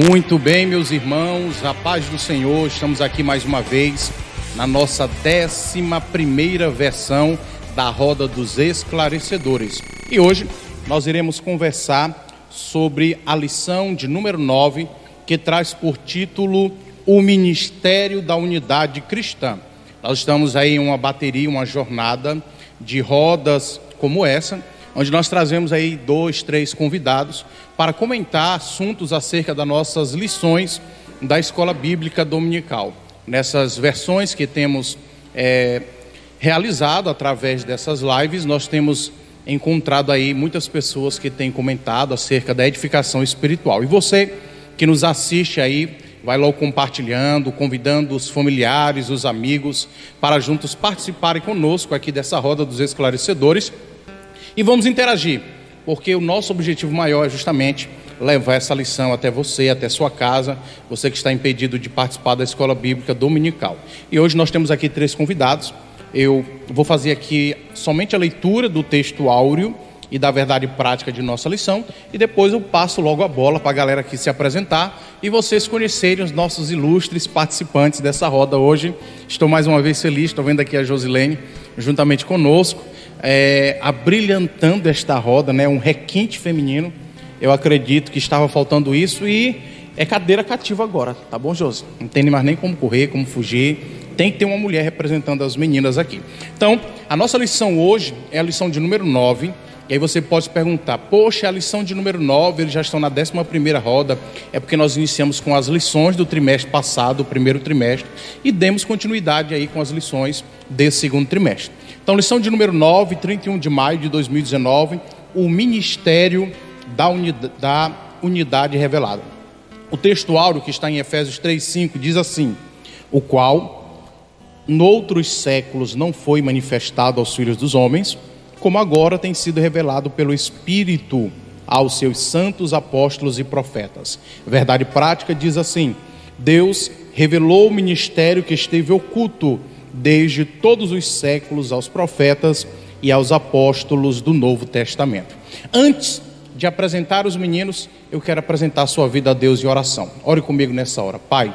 Muito bem, meus irmãos, a paz do Senhor, estamos aqui mais uma vez na nossa décima primeira versão da Roda dos Esclarecedores. E hoje nós iremos conversar sobre a lição de número 9, que traz por título O Ministério da Unidade Cristã. Nós estamos aí em uma bateria, uma jornada de rodas como essa, onde nós trazemos aí dois, três convidados para comentar assuntos acerca das nossas lições da escola bíblica dominical. Nessas versões que temos é, realizado através dessas lives, nós temos encontrado aí muitas pessoas que têm comentado acerca da edificação espiritual. E você que nos assiste aí, vai logo compartilhando, convidando os familiares, os amigos, para juntos participarem conosco aqui dessa roda dos esclarecedores. E vamos interagir porque o nosso objetivo maior é justamente levar essa lição até você, até sua casa, você que está impedido de participar da escola bíblica dominical. E hoje nós temos aqui três convidados. Eu vou fazer aqui somente a leitura do texto áureo e da verdade prática de nossa lição, e depois eu passo logo a bola para a galera aqui se apresentar e vocês conhecerem os nossos ilustres participantes dessa roda hoje. Estou mais uma vez feliz, estou vendo aqui a Josilene juntamente conosco é, abrilhantando esta roda, né, um requinte feminino. Eu acredito que estava faltando isso e é cadeira cativa agora, tá bom, Josi? Não tem mais nem como correr, como fugir. Tem que ter uma mulher representando as meninas aqui. Então, a nossa lição hoje é a lição de número 9. E aí você pode perguntar, poxa, a lição de número 9, eles já estão na 11 roda, é porque nós iniciamos com as lições do trimestre passado, o primeiro trimestre, e demos continuidade aí com as lições desse segundo trimestre. Então, lição de número 9, 31 de maio de 2019, o ministério da unidade, da unidade revelada. O texto áureo que está em Efésios 3,5 diz assim: O qual, noutros séculos, não foi manifestado aos filhos dos homens, como agora tem sido revelado pelo Espírito aos seus santos apóstolos e profetas. Verdade prática diz assim: Deus revelou o ministério que esteve oculto desde todos os séculos aos profetas e aos apóstolos do Novo Testamento. Antes de apresentar os meninos, eu quero apresentar a sua vida a Deus em oração. Ore comigo nessa hora. Pai,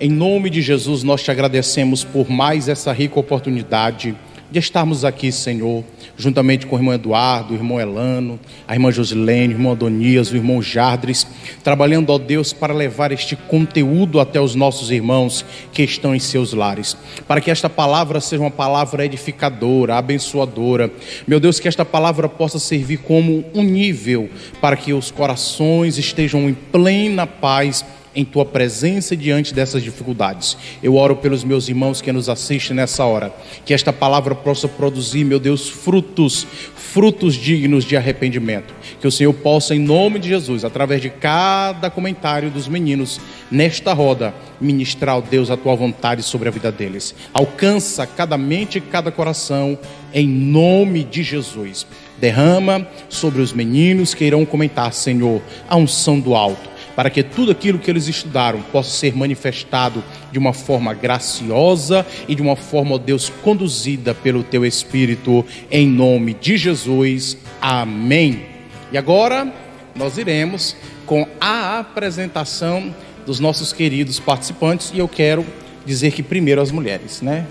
em nome de Jesus, nós te agradecemos por mais essa rica oportunidade de estarmos aqui, Senhor, juntamente com o irmão Eduardo, o irmão Elano, a irmã Josilene, o irmão Adonias, o irmão Jardres, trabalhando, ó Deus, para levar este conteúdo até os nossos irmãos que estão em seus lares, para que esta palavra seja uma palavra edificadora, abençoadora. Meu Deus, que esta palavra possa servir como um nível para que os corações estejam em plena paz em tua presença diante dessas dificuldades. Eu oro pelos meus irmãos que nos assistem nessa hora, que esta palavra possa produzir, meu Deus, frutos, frutos dignos de arrependimento. Que o Senhor possa, em nome de Jesus, através de cada comentário dos meninos nesta roda, ministrar, ó Deus, a tua vontade sobre a vida deles. Alcança cada mente e cada coração, em nome de Jesus. Derrama sobre os meninos que irão comentar, Senhor, a unção do alto para que tudo aquilo que eles estudaram possa ser manifestado de uma forma graciosa e de uma forma, ó Deus, conduzida pelo teu Espírito, em nome de Jesus. Amém. E agora nós iremos com a apresentação dos nossos queridos participantes e eu quero dizer que primeiro as mulheres, né?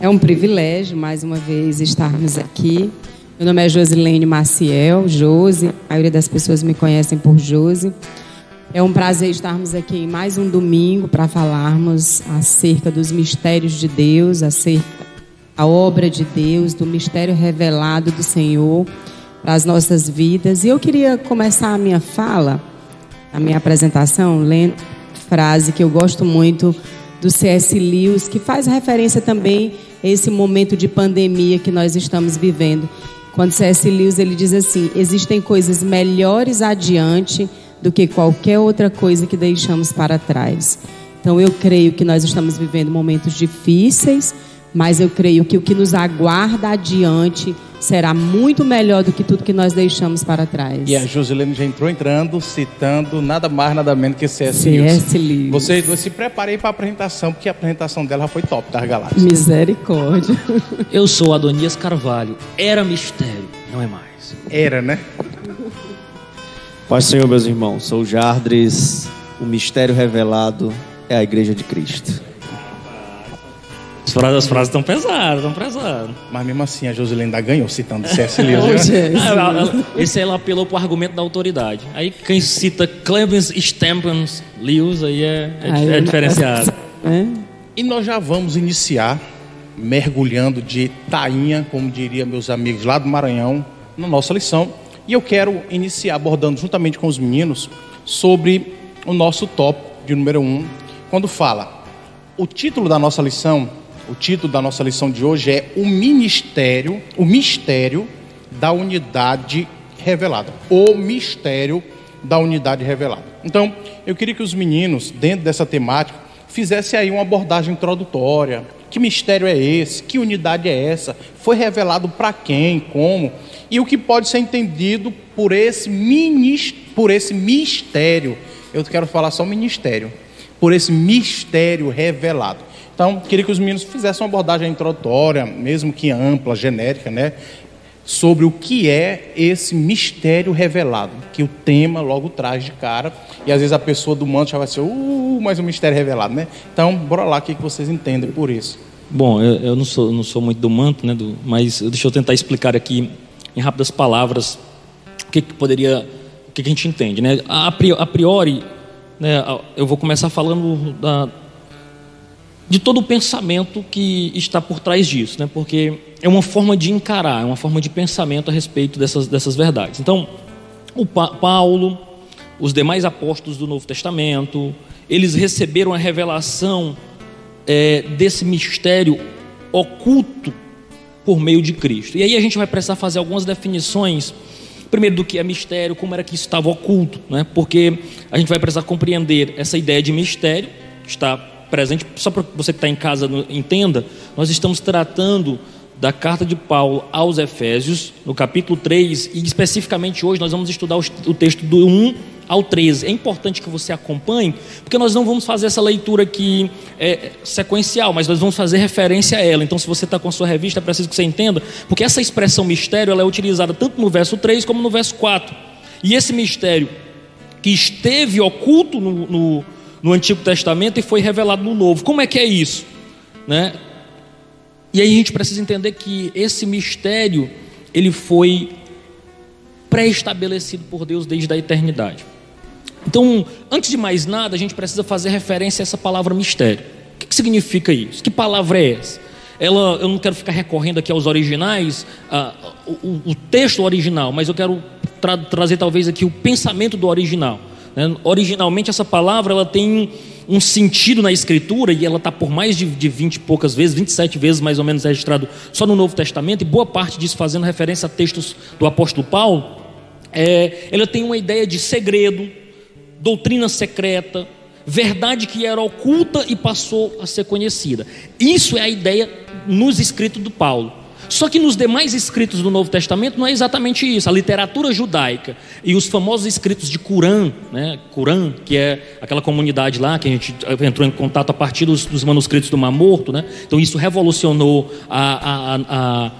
É um privilégio mais uma vez estarmos aqui. Meu nome é Josilene Maciel, Josi. A maioria das pessoas me conhecem por Josi. É um prazer estarmos aqui em mais um domingo para falarmos acerca dos mistérios de Deus, acerca da obra de Deus, do mistério revelado do Senhor para as nossas vidas. E eu queria começar a minha fala, a minha apresentação, lendo frase que eu gosto muito do C.S. Lewis, que faz referência também a esse momento de pandemia que nós estamos vivendo. Quando C.S. Lewis ele diz assim: existem coisas melhores adiante do que qualquer outra coisa que deixamos para trás. Então eu creio que nós estamos vivendo momentos difíceis, mas eu creio que o que nos aguarda adiante será muito melhor do que tudo que nós deixamos para trás. E a Josilene já entrou entrando, citando nada mais, nada menos que C.S. C.S. Lewis. Você, se preparei para a apresentação, porque a apresentação dela foi top das galáxias. Misericórdia. Eu sou Adonias Carvalho. Era mistério, não é mais. Era, né? Paz Senhor, meus irmãos. Sou Jardres. O mistério revelado é a Igreja de Cristo. As frases, as frases estão pesadas, estão pesadas. Mas mesmo assim, a Josilene ainda ganhou citando C.S. Lewis. né? Ah, ela- ela- esse ela apelou pro argumento da autoridade. Aí quem cita Clemens Stempens Lewis aí é, é, Aí, é diferenciado. né? E nós já vamos iniciar mergulhando de tainha, como diria meus amigos lá do Maranhão, na nossa lição. E eu quero iniciar abordando juntamente com os meninos sobre o nosso top de número um, quando fala o título da nossa lição, o título da nossa lição de hoje é o ministério, o mistério da unidade revelada. O mistério da unidade revelada. Então, eu queria que os meninos, dentro dessa temática, fizessem aí uma abordagem introdutória. Que mistério é esse? Que unidade é essa? Foi revelado para quem? Como? E o que pode ser entendido por esse, por esse mistério? Eu quero falar só ministério. Por esse mistério revelado. Então, queria que os meninos fizessem uma abordagem introdutória, mesmo que ampla, genérica, né? Sobre o que é esse mistério revelado, que o tema logo traz de cara, e às vezes a pessoa do manto já vai ser, uh, mais um mistério revelado, né? Então, bora lá, o que vocês entendem por isso? Bom, eu, eu não, sou, não sou muito do manto, né, do, mas deixa eu tentar explicar aqui em rápidas palavras o que, que poderia, o que, que a gente entende, né? A a priori, né, eu vou começar falando da, de todo o pensamento que está por trás disso, né? Porque é uma forma de encarar, é uma forma de pensamento a respeito dessas, dessas verdades. Então, o Pa- Paulo, os demais apóstolos do Novo Testamento, eles receberam a revelação é, desse mistério oculto por meio de Cristo. E aí a gente vai precisar fazer algumas definições, primeiro do que é mistério, como era que isso estava oculto, né? porque a gente vai precisar compreender essa ideia de mistério, que está presente, só para você que está em casa entenda, nós estamos tratando da carta de Paulo aos Efésios, no capítulo 3, e especificamente hoje nós vamos estudar o texto do 1 ao 13. É importante que você acompanhe, porque nós não vamos fazer essa leitura aqui é, sequencial, mas nós vamos fazer referência a ela. Então, se você está com a sua revista, é preciso que você entenda, porque essa expressão mistério ela é utilizada tanto no verso 3 como no verso 4. E esse mistério que esteve oculto no, no, no Antigo Testamento e foi revelado no Novo. Como é que é isso? Né? E aí a gente precisa entender que esse mistério ele foi pré-estabelecido por Deus desde a eternidade. Então, antes de mais nada, a gente precisa fazer referência a essa palavra mistério. O que, que significa isso? Que palavra é essa? Ela, eu não quero ficar recorrendo aqui aos originais, ah, o, o- o texto original, mas eu quero tra- trazer talvez aqui o pensamento do original. né? Originalmente, essa palavra ela tem um sentido na escritura e ela está por mais de, de 20 e poucas vezes, 27 vezes mais ou menos registrado só no Novo Testamento, e boa parte disso fazendo referência a textos do apóstolo Paulo. É, ela tem uma ideia de segredo, doutrina secreta, verdade que era oculta e passou a ser conhecida. Isso é a ideia nos escritos do Paulo. Só que nos demais escritos do Novo Testamento não é exatamente isso. A literatura judaica e os famosos escritos de Curã, né? Curã, que é aquela comunidade lá que a gente entrou em contato a partir dos, dos manuscritos do Mar Morto, né? Então isso revolucionou a, a- a-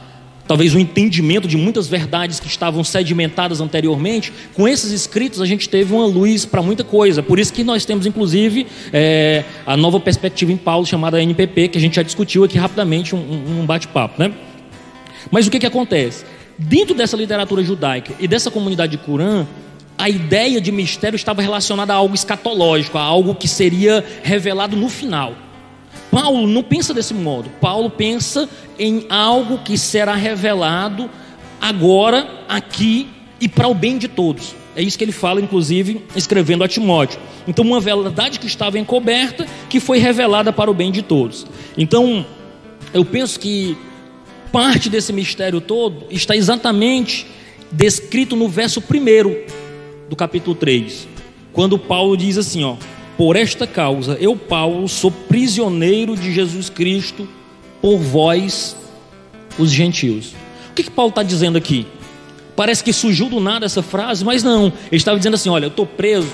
talvez o entendimento de muitas verdades que estavam sedimentadas anteriormente, com esses escritos a gente teve uma luz para muita coisa. Por isso que nós temos, inclusive, é, a nova perspectiva em Paulo, chamada NPP, que a gente já discutiu aqui rapidamente, um- um bate-papo. Né? Mas o que, que acontece? Dentro dessa literatura judaica e dessa comunidade de Curã, a ideia de mistério estava relacionada a algo escatológico, a algo que seria revelado no final. Paulo não pensa desse modo. Paulo pensa em algo que será revelado agora, aqui e para o bem de todos. É isso que ele fala, inclusive, escrevendo a Timóteo. Então, uma verdade que estava encoberta, que foi revelada para o bem de todos. Então, eu penso que parte desse mistério todo está exatamente descrito no verso 1 do capítulo 3, quando Paulo diz assim, ó: "Por esta causa eu, Paulo, sou prisioneiro de Jesus Cristo por vós, os gentios". O que que Paulo está dizendo aqui? Parece que surgiu do nada essa frase, mas não. Ele estava dizendo assim: olha, eu estou preso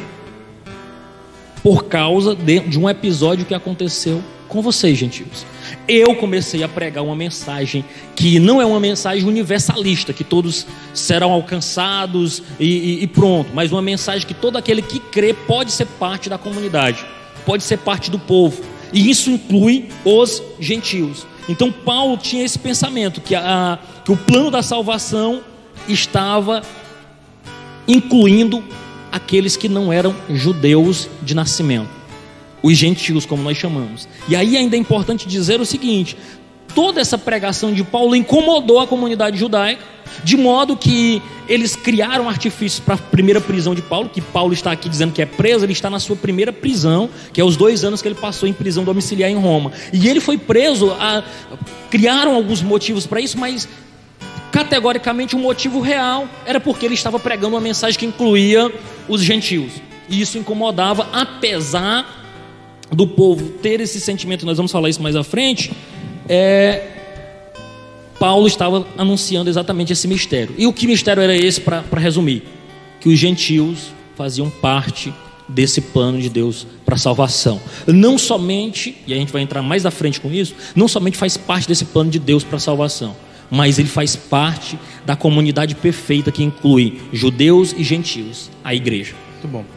por causa de, de um episódio que aconteceu com vocês, gentios. Eu comecei a pregar uma mensagem que não é uma mensagem universalista, que todos serão alcançados e, e, e pronto, mas uma mensagem que todo aquele que crê pode ser parte da comunidade, pode ser parte do povo, e isso inclui os gentios. Então Paulo tinha esse pensamento que, a, que o plano da salvação estava incluindo aqueles que não eram judeus de nascimento, os gentios, como nós chamamos. E aí ainda é importante dizer o seguinte: toda essa pregação de Paulo incomodou a comunidade judaica, de modo que eles criaram artifícios para a primeira prisão de Paulo, que Paulo está aqui dizendo que é preso, ele está na sua primeira prisão, que é os dois anos que ele passou em prisão domiciliar em Roma. E ele foi preso, a, criaram alguns motivos para isso, mas categoricamente o um motivo real era porque ele estava pregando uma mensagem que incluía os gentios. E isso incomodava, apesar do povo ter esse sentimento, nós vamos falar isso mais à frente, é, Paulo estava anunciando exatamente esse mistério. E o que mistério era esse, para resumir? Que os gentios faziam parte desse plano de Deus para salvação. Não somente, e a gente vai entrar mais à frente com isso, não somente faz parte desse plano de Deus para salvação, mas ele faz parte da comunidade perfeita que inclui judeus e gentios, a igreja. Muito bom.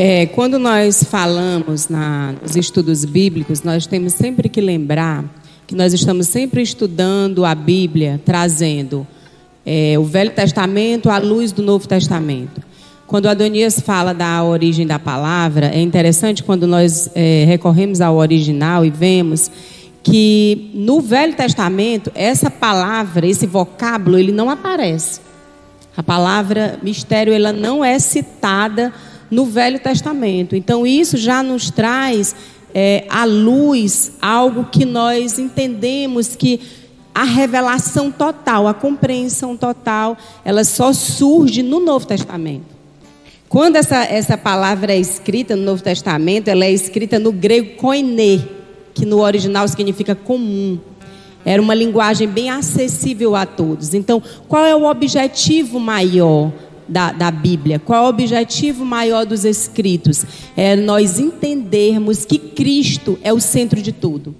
É, quando nós falamos na, nos estudos bíblicos, nós temos sempre que lembrar que nós estamos sempre estudando a Bíblia, trazendo é, o Velho Testamento à luz do Novo Testamento. Quando Adonias fala da origem da palavra, é interessante quando nós é, recorremos ao original e vemos que no Velho Testamento essa palavra, esse vocábulo, ele não aparece. A palavra mistério ela não é citada no Velho Testamento. Então isso já nos traz é, à luz algo que nós entendemos que a revelação total, a compreensão total, ela só surge no Novo Testamento. Quando essa, essa palavra é escrita no Novo Testamento, ela é escrita no grego koine, que no original significa comum. Era uma linguagem bem acessível a todos. Então, qual é o objetivo maior da, da Bíblia? Qual é o objetivo maior dos escritos? É nós entendermos que Cristo é o centro de tudo.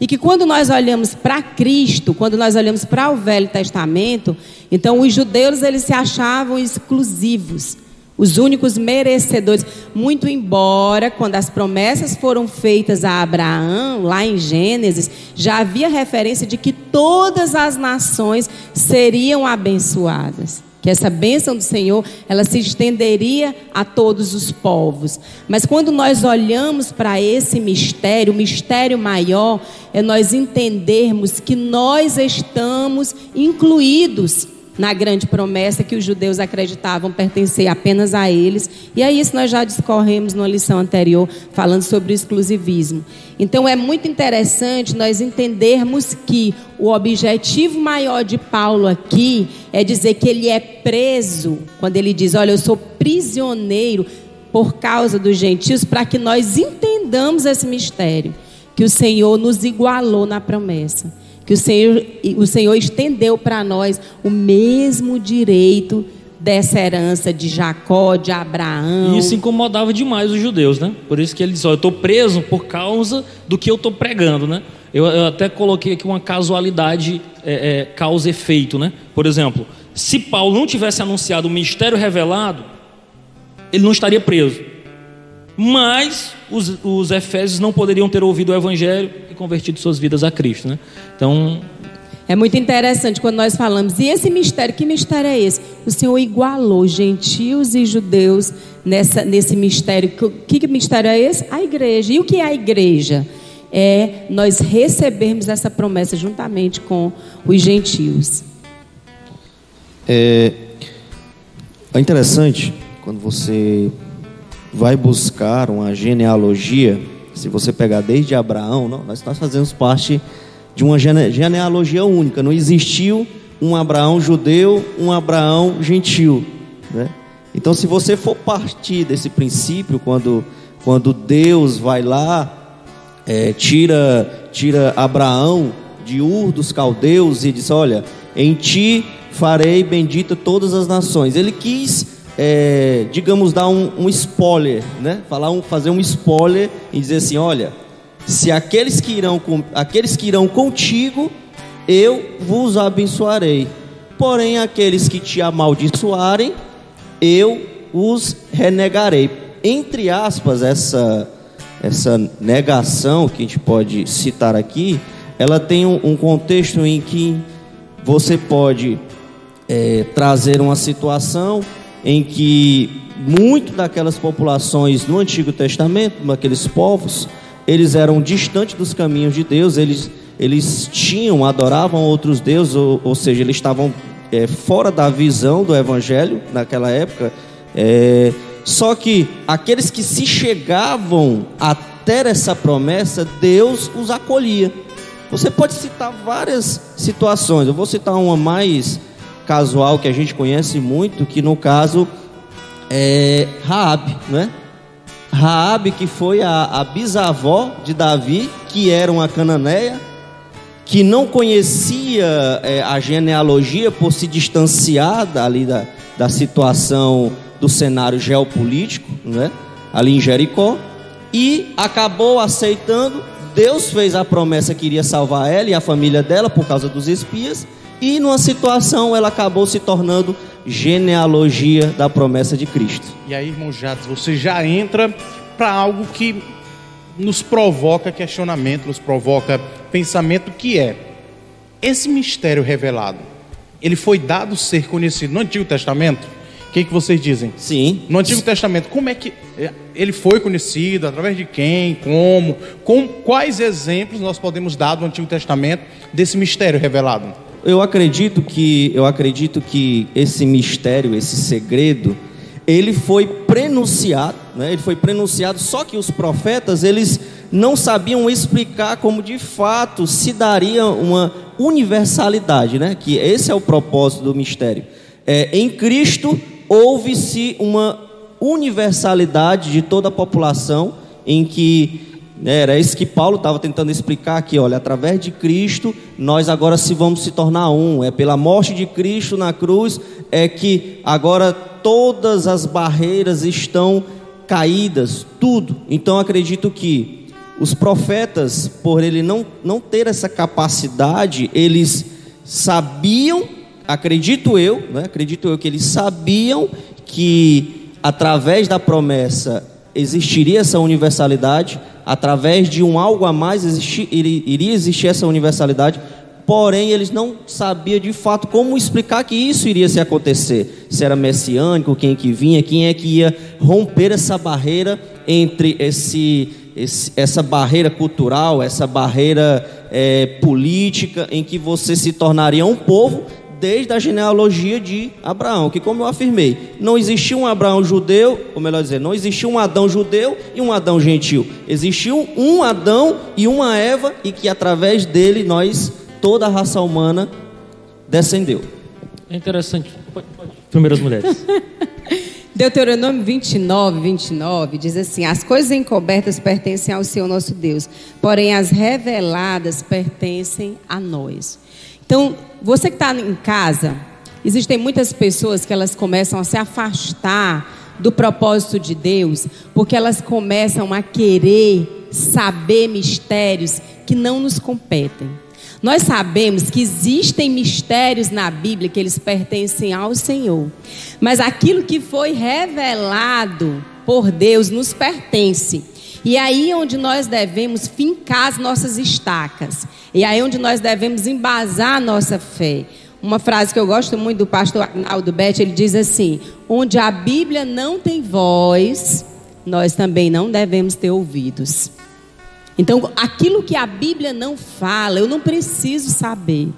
E que quando nós olhamos para Cristo, quando nós olhamos para o Velho Testamento, então os judeus eles se achavam exclusivos os únicos merecedores. Muito embora, quando as promessas foram feitas a Abraão, lá em Gênesis, já havia referência de que todas as nações seriam abençoadas. Que essa bênção do Senhor, ela se estenderia a todos os povos. Mas quando nós olhamos para esse mistério, o mistério maior é nós entendermos que nós estamos incluídos na grande promessa que os judeus acreditavam pertencer apenas a eles. E é isso nós já discorremos numa lição anterior, falando sobre o exclusivismo. Então é muito interessante nós entendermos que o objetivo maior de Paulo aqui é dizer que ele é preso, quando ele diz: Olha, eu sou prisioneiro por causa dos gentios, para que nós entendamos esse mistério, que o Senhor nos igualou na promessa que o Senhor, o Senhor estendeu para nós o mesmo direito dessa herança de Jacó, de Abraão. E isso incomodava demais os judeus, né? Por isso que ele diz: eu estou preso por causa do que eu estou pregando, né? Eu, eu, até coloquei aqui uma casualidade é, é, causa-efeito, né? Por exemplo, se Paulo não tivesse anunciado o mistério revelado, ele não estaria preso. Mas os, os efésios não poderiam ter ouvido o evangelho convertido suas vidas a Cristo, né? Então, é muito interessante quando nós falamos, e esse mistério, que mistério é esse? O Senhor igualou gentios e judeus nessa, nesse mistério. Que, que mistério é esse? A igreja. E o que é a igreja? É nós recebermos essa promessa juntamente com os gentios. É, é interessante quando você vai buscar uma genealogia, se você pegar desde Abraão, não, nós, nós fazemos parte de uma genealogia única. Não existiu um Abraão judeu, um Abraão gentil. Né? Então, se você for partir desse princípio, quando, quando Deus vai lá, é, tira, tira Abraão de Ur dos caldeus e diz: Olha, em ti farei bendita todas as nações. Ele quis é, digamos, dar um, um, spoiler, né? Falar um, fazer um spoiler e dizer assim, olha, se aqueles que irão, com, aqueles que irão contigo, eu vos abençoarei. Porém, aqueles que te amaldiçoarem, eu os renegarei. Entre aspas, essa essa negação que a gente pode citar aqui, ela tem um, um contexto em que você pode é, trazer uma situação em que muito daquelas populações no Antigo Testamento, daqueles povos, eles eram distantes dos caminhos de Deus, eles, eles tinham, adoravam outros deuses, ou, ou seja, eles estavam é, fora da visão do Evangelho naquela época. É, só que aqueles que se chegavam a ter essa promessa, Deus os acolhia. Você pode citar várias situações, eu vou citar uma mais casual que a gente conhece muito, que no caso é Raab, né? Raab que foi a, a bisavó de Davi, que era uma cananeia, que não conhecia é, a genealogia por se distanciar ali da, da situação do cenário geopolítico, né? ali em Jericó, e acabou aceitando. Deus fez a promessa que iria salvar ela e a família dela por causa dos espias, e numa situação ela acabou se tornando genealogia da promessa de Cristo. E aí, irmão Jades, você já entra para algo que nos provoca questionamento, nos provoca pensamento, que é esse mistério revelado. Ele foi dado ser conhecido no Antigo Testamento? O que, que vocês dizem? Sim. No Antigo Testamento, como é que é, ele foi conhecido? Através de quem? Como? Com quais exemplos nós podemos dar do Antigo Testamento desse mistério revelado? Eu acredito que eu acredito que esse mistério, esse segredo, ele foi prenunciado, né? Ele foi prenunciado. Só que os profetas eles não sabiam explicar como de fato se daria uma universalidade, né? Que esse é o propósito do mistério. É, em Cristo houve-se uma universalidade de toda a população, em que era isso que Paulo estava tentando explicar aqui, olha, através de Cristo nós agora se vamos se tornar um, é pela morte de Cristo na cruz é que agora todas as barreiras estão caídas, tudo. Então acredito que os profetas, por ele não, não ter essa capacidade, eles sabiam acredito eu, né, acredito eu que eles sabiam que através da promessa existiria essa universalidade, através de um algo a mais existir, iria existir essa universalidade, porém eles não sabiam de fato como explicar que isso iria se acontecer, se era messiânico, quem que vinha, quem é que ia romper essa barreira entre esse, esse essa barreira cultural, essa barreira é, política, em que você se tornaria um povo desde a genealogia de Abraão, que como eu afirmei, não existia um Abraão judeu, ou melhor dizer, não existia um Adão judeu e um Adão gentil. Existiu um Adão e uma Eva e que através dele nós, toda a raça humana, descendeu. É interessante. Primeiras mulheres. Deuteronômio 29, 29 diz assim: As coisas encobertas pertencem ao Senhor nosso Deus, porém as reveladas pertencem a nós. Então, você que está em casa, existem muitas pessoas que elas começam a se afastar do propósito de Deus, porque elas começam a querer saber mistérios que não nos competem. Nós sabemos que existem mistérios na Bíblia que eles pertencem ao Senhor, mas aquilo que foi revelado por Deus nos pertence. E aí onde nós devemos fincar as nossas estacas. E aí onde nós devemos embasar a nossa fé. Uma frase que eu gosto muito do pastor Arnaldo Beth, ele diz assim: onde a Bíblia não tem voz, nós também não devemos ter ouvidos. Então, aquilo que a Bíblia não fala, eu não preciso saber.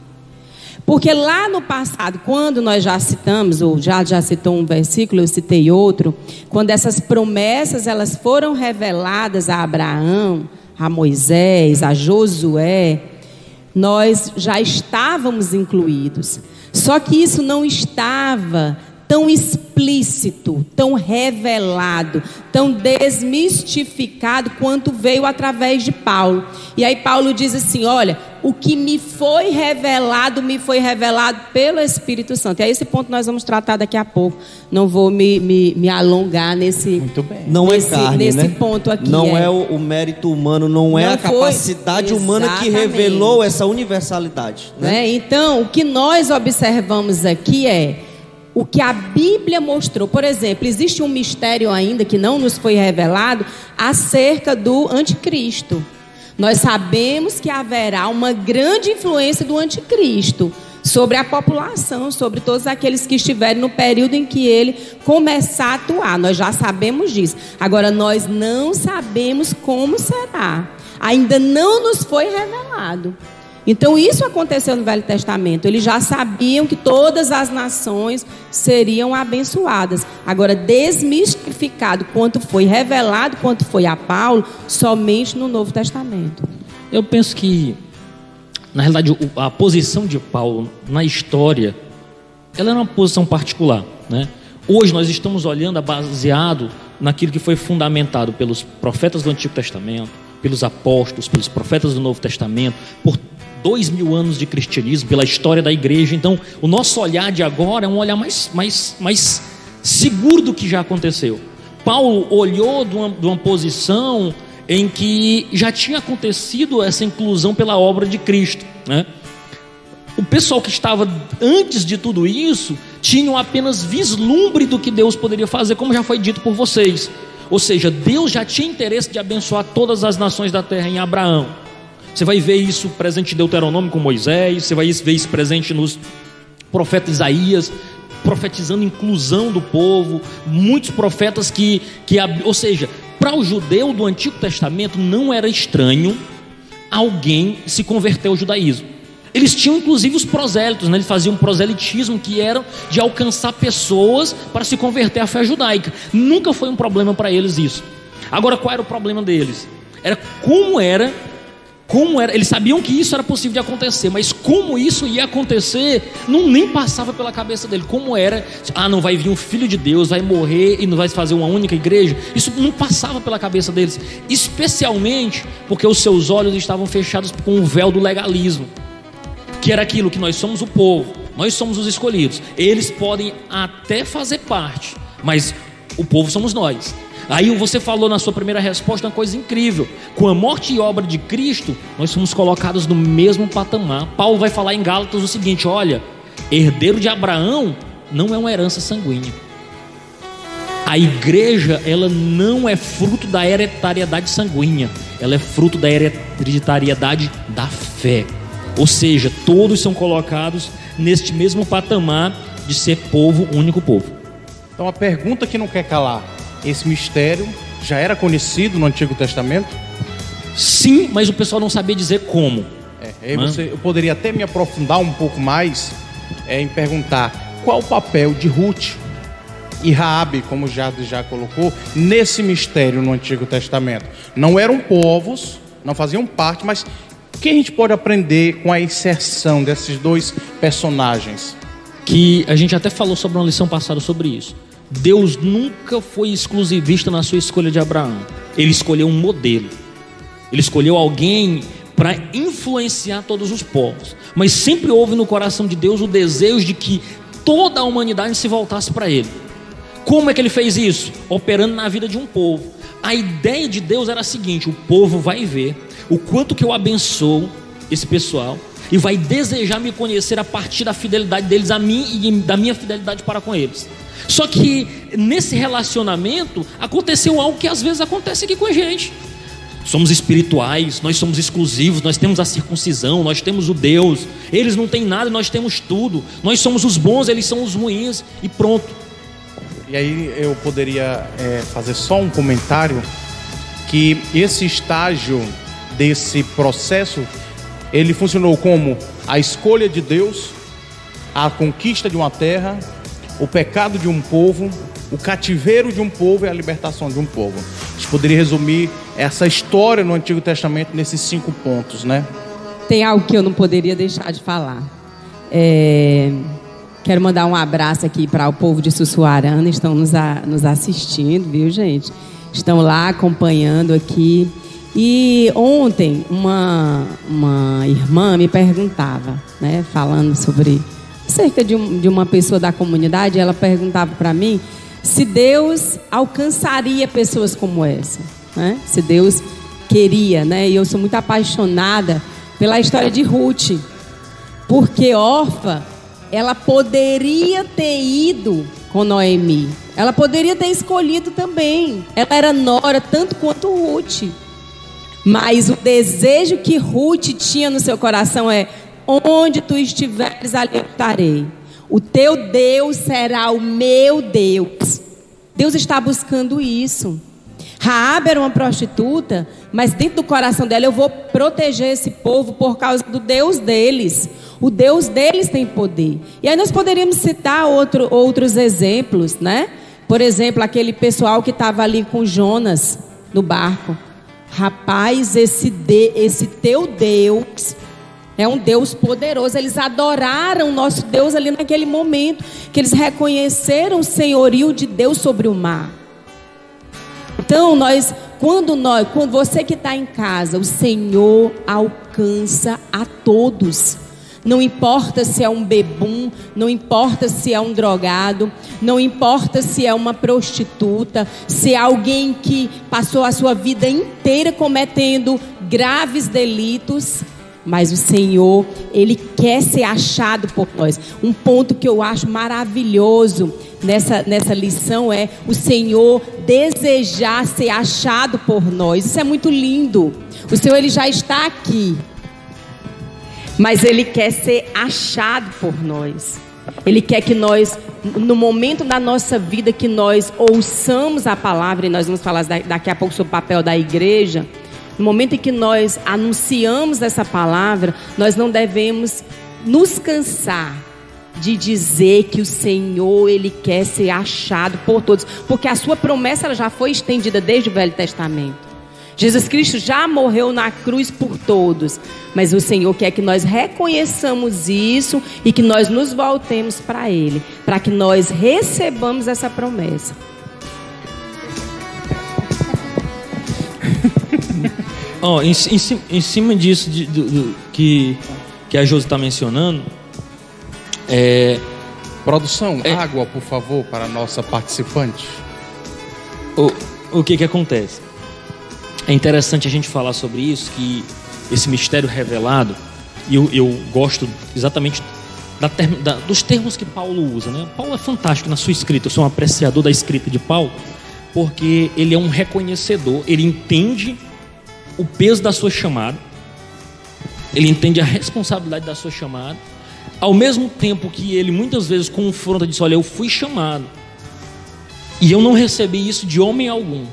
Porque lá no passado, quando nós já citamos, ou já, já citou um versículo, eu citei outro, quando essas promessas elas foram reveladas a Abraão, a Moisés, a Josué, nós já estávamos incluídos. Só que isso não estava tão explícito, tão revelado, tão desmistificado quanto veio através de Paulo. E aí Paulo diz assim: olha, o que me foi revelado, me foi revelado pelo Espírito Santo. E é esse ponto nós vamos tratar daqui a pouco. Não vou me, me, me alongar nesse, Muito bem. Não nesse, é carne, nesse né? ponto aqui. Não é, o, o mérito humano, não, é Não a foi- capacidade humana que Exatamente. revelou essa universalidade. Né? né? Então, o que nós observamos aqui é o que a Bíblia mostrou. Por exemplo, existe um mistério ainda que não nos foi revelado acerca do anticristo. Nós sabemos que haverá uma grande influência do anticristo sobre a população, sobre todos aqueles que estiverem no período em que ele começar a atuar. Nós já sabemos disso. Agora, nós não sabemos como será. Ainda não nos foi revelado. Então, isso aconteceu no Velho Testamento. Eles já sabiam que todas as nações seriam abençoadas. Agora, desmistificado quanto foi revelado, quanto foi a Paulo, somente no Novo Testamento. Eu penso que, na realidade, a posição de Paulo na história, ela era uma posição particular. Né? Hoje nós estamos olhando baseado naquilo que foi fundamentado pelos profetas do Antigo Testamento, pelos apóstolos, pelos profetas do Novo Testamento, por dois mil anos de cristianismo, pela história da igreja. Então, o nosso olhar de agora é um olhar mais, mais, mais seguro do que já aconteceu. Paulo olhou de uma, de uma posição em que já tinha acontecido essa inclusão pela obra de Cristo. Né? O pessoal que estava antes de tudo isso tinham apenas vislumbre do que Deus poderia fazer, como já foi dito por vocês. Ou seja, Deus já tinha interesse de abençoar todas as nações da terra em Abraão. Você vai ver isso presente em Deuteronômio com Moisés, você vai ver isso presente nos profetas Isaías, profetizando inclusão do povo, muitos profetas que, que ou seja, para o judeu do Antigo Testamento não era estranho alguém se converter ao judaísmo. Eles tinham inclusive os prosélitos, né? eles faziam um proselitismo que era de alcançar pessoas para se converter à fé judaica. Nunca foi um problema para eles isso. Agora, qual era o problema deles? Era como era, como era. Eles sabiam que isso era possível de acontecer, mas como isso ia acontecer, não nem passava pela cabeça dele. Como era? Ah, não vai vir um filho de Deus, vai morrer e não vai fazer uma única igreja. Isso não passava pela cabeça deles, especialmente porque os seus olhos estavam fechados com o véu do legalismo que era aquilo que nós somos o povo, nós somos os escolhidos. Eles podem até fazer parte, mas o povo somos nós. Aí você falou na sua primeira resposta uma coisa incrível. Com a morte e obra de Cristo, nós somos colocados no mesmo patamar. Paulo vai falar em Gálatas o seguinte: olha, herdeiro de Abraão não é uma herança sanguínea. A igreja, ela não é fruto da hereditariedade sanguínea, ela é fruto da hereditariedade da fé. Ou seja, todos são colocados neste mesmo patamar de ser povo, único povo. Então a pergunta que não quer calar: esse mistério já era conhecido no Antigo Testamento? Sim, mas o pessoal não sabia dizer como. É, você, eu poderia até me aprofundar um pouco mais é, em perguntar qual o papel de Ruth e Raabe, como já já colocou, nesse mistério no Antigo Testamento. Não eram povos, não faziam parte, mas o que a gente pode aprender com a inserção desses dois personagens? Que a gente até falou sobre uma lição passada sobre isso. Deus nunca foi exclusivista na sua escolha de Abraão. Ele escolheu um modelo. Ele escolheu alguém para influenciar todos os povos. Mas sempre houve no coração de Deus o desejo de que toda a humanidade se voltasse para Ele. Como é que ele fez isso? Operando na vida de um povo. A ideia de Deus era a seguinte: o povo vai ver o quanto que eu abençoo esse pessoal e vai desejar me conhecer a partir da fidelidade deles a mim e da minha fidelidade para com eles. Só que nesse relacionamento aconteceu algo que às vezes acontece aqui com a gente. Somos espirituais, nós somos exclusivos, nós temos a circuncisão, nós temos o Deus. Eles não têm nada, nós temos tudo. Nós somos os bons, eles são os ruins e pronto. E aí eu poderia é, fazer só um comentário que esse estágio desse processo ele funcionou como a escolha de Deus, a conquista de uma terra, o pecado de um povo, o cativeiro de um povo e a libertação de um povo. A gente poderia resumir essa história no Antigo Testamento nesses cinco pontos, né? Tem algo que eu não poderia deixar de falar. É, quero mandar um abraço aqui para o povo de Sussuarana, estão nos, a- nos assistindo, viu, gente? Estão lá acompanhando aqui. E ontem uma, uma irmã me perguntava, né, falando sobre cerca de, um, de uma pessoa da comunidade, ela perguntava para mim se Deus alcançaria pessoas como essa, né? Se Deus queria, né? E eu sou muito apaixonada pela história de Ruth, porque órfã, ela poderia ter ido com Noemi, ela poderia ter escolhido também. Ela era nora tanto quanto Ruth. Mas o desejo que Ruth tinha no seu coração é: onde tu estiveres, ali eu estarei. O teu Deus será o meu Deus. Deus está buscando isso. Raab era uma prostituta, mas dentro do coração dela eu vou proteger esse povo por causa do Deus deles. O Deus deles tem poder. E aí nós poderíamos citar outro, outros exemplos, né? Por exemplo, aquele pessoal que estava ali com Jonas no barco. Rapaz, esse, de, esse teu Deus é um Deus poderoso. Eles adoraram nosso Deus ali naquele momento, que eles reconheceram o senhorio de Deus sobre o mar. Então, nós, quando nós, quando você que está em casa, o Senhor alcança a todos. Não importa se é um bebum, não importa se é um drogado, não importa se é uma prostituta, se é alguém que passou a sua vida inteira cometendo graves delitos, mas o Senhor, Ele quer ser achado por nós. Um ponto que eu acho maravilhoso nessa, nessa lição é o Senhor desejar ser achado por nós. Isso é muito lindo. O Senhor, Ele já está aqui mas Ele quer ser achado por nós. Ele quer que nós, no momento da nossa vida, que nós ouçamos a palavra, e nós vamos falar daqui a pouco sobre o papel da igreja. No momento em que nós anunciamos essa palavra, nós não devemos nos cansar de dizer que o Senhor ele quer ser achado por todos, porque a sua promessa ela já foi estendida desde o Velho Testamento. Jesus Cristo já morreu na cruz por todos, mas o Senhor quer que nós reconheçamos isso e que nós nos voltemos para Ele, para que nós recebamos essa promessa. Oh, em, em, em, cima disso de, do, do, que, que a Josi está mencionando, é, produção, é, água, por favor, para a nossa participante. O, o que que acontece? É interessante a gente falar sobre isso, que esse mistério revelado, e eu, eu gosto exatamente da da, dos termos que Paulo usa. Né? Paulo é fantástico na sua escrita, eu sou um apreciador da escrita de Paulo, porque ele é um reconhecedor, ele entende o peso da sua chamada, ele entende a responsabilidade da sua chamada, ao mesmo tempo que ele muitas vezes confronta e diz: Olha, eu fui chamado, e eu não recebi isso de homem algum.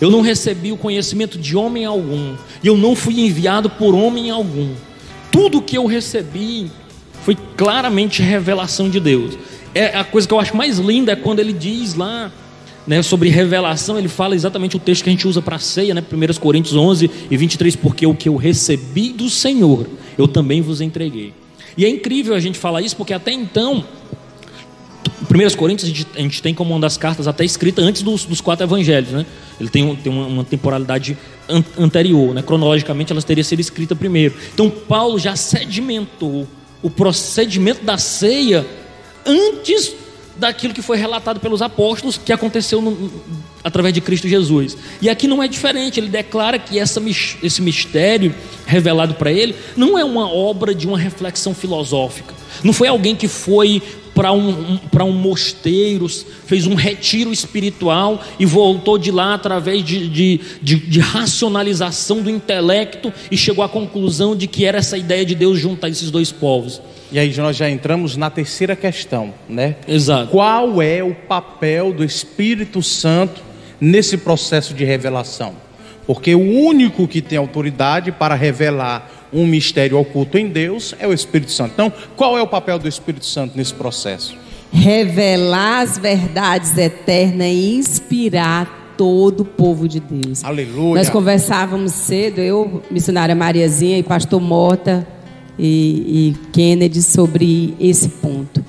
Eu não recebi o conhecimento de homem algum. Eu não fui enviado por homem algum. Tudo que eu recebi foi claramente revelação de Deus. É a coisa que eu acho mais linda é quando ele diz lá né, sobre revelação, ele fala exatamente o texto que a gente usa para a ceia, né, 1 Coríntios 11 e 23, porque o que eu recebi do Senhor, eu também vos entreguei. E é incrível a gente falar isso, porque até então 1 Coríntios a gente, a gente, tem como uma das cartas até escrita antes dos, dos quatro evangelhos, né? Ele tem, tem uma, uma temporalidade an, anterior, né? Cronologicamente elas teriam sido escritas primeiro. Então Paulo já sedimentou o procedimento da ceia antes daquilo que foi relatado pelos apóstolos que aconteceu no, através de Cristo Jesus. E aqui não é diferente, ele declara que essa, esse mistério revelado para ele não é uma obra de uma reflexão filosófica. Não foi alguém que foi para um, um, um mosteiro, fez um retiro espiritual e voltou de lá através de, de, de, de, racionalização do intelecto e chegou à conclusão de que era essa ideia de Deus juntar esses dois povos. E aí nós já entramos na terceira questão, né? Exato. Qual é o papel do Espírito Santo nesse processo de revelação? Porque o único que tem autoridade para revelar um mistério oculto em Deus é o Espírito Santo. Então, qual é o papel do Espírito Santo nesse processo? Revelar as verdades eternas e inspirar todo o povo de Deus. Aleluia. Nós conversávamos cedo, eu, missionária Mariazinha e pastor Mota e, e Kennedy sobre esse ponto.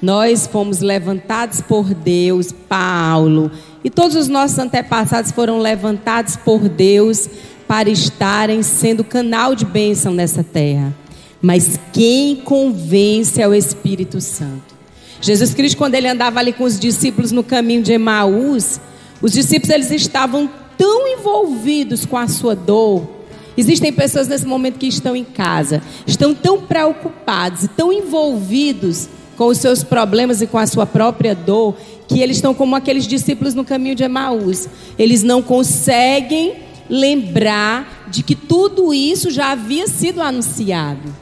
Nós fomos levantados por Deus, Paulo, e todos os nossos antepassados foram levantados por Deus para estarem sendo canal de bênção nessa terra. Mas quem convence é o Espírito Santo. Jesus Cristo, quando ele andava ali com os discípulos no caminho de Emaús, os discípulos eles estavam tão envolvidos com a sua dor. Existem pessoas nesse momento que estão em casa, estão tão preocupados e tão envolvidos com os seus problemas e com a sua própria dor, que eles estão como aqueles discípulos no caminho de Emaús. Eles não conseguem lembrar de que tudo isso já havia sido anunciado.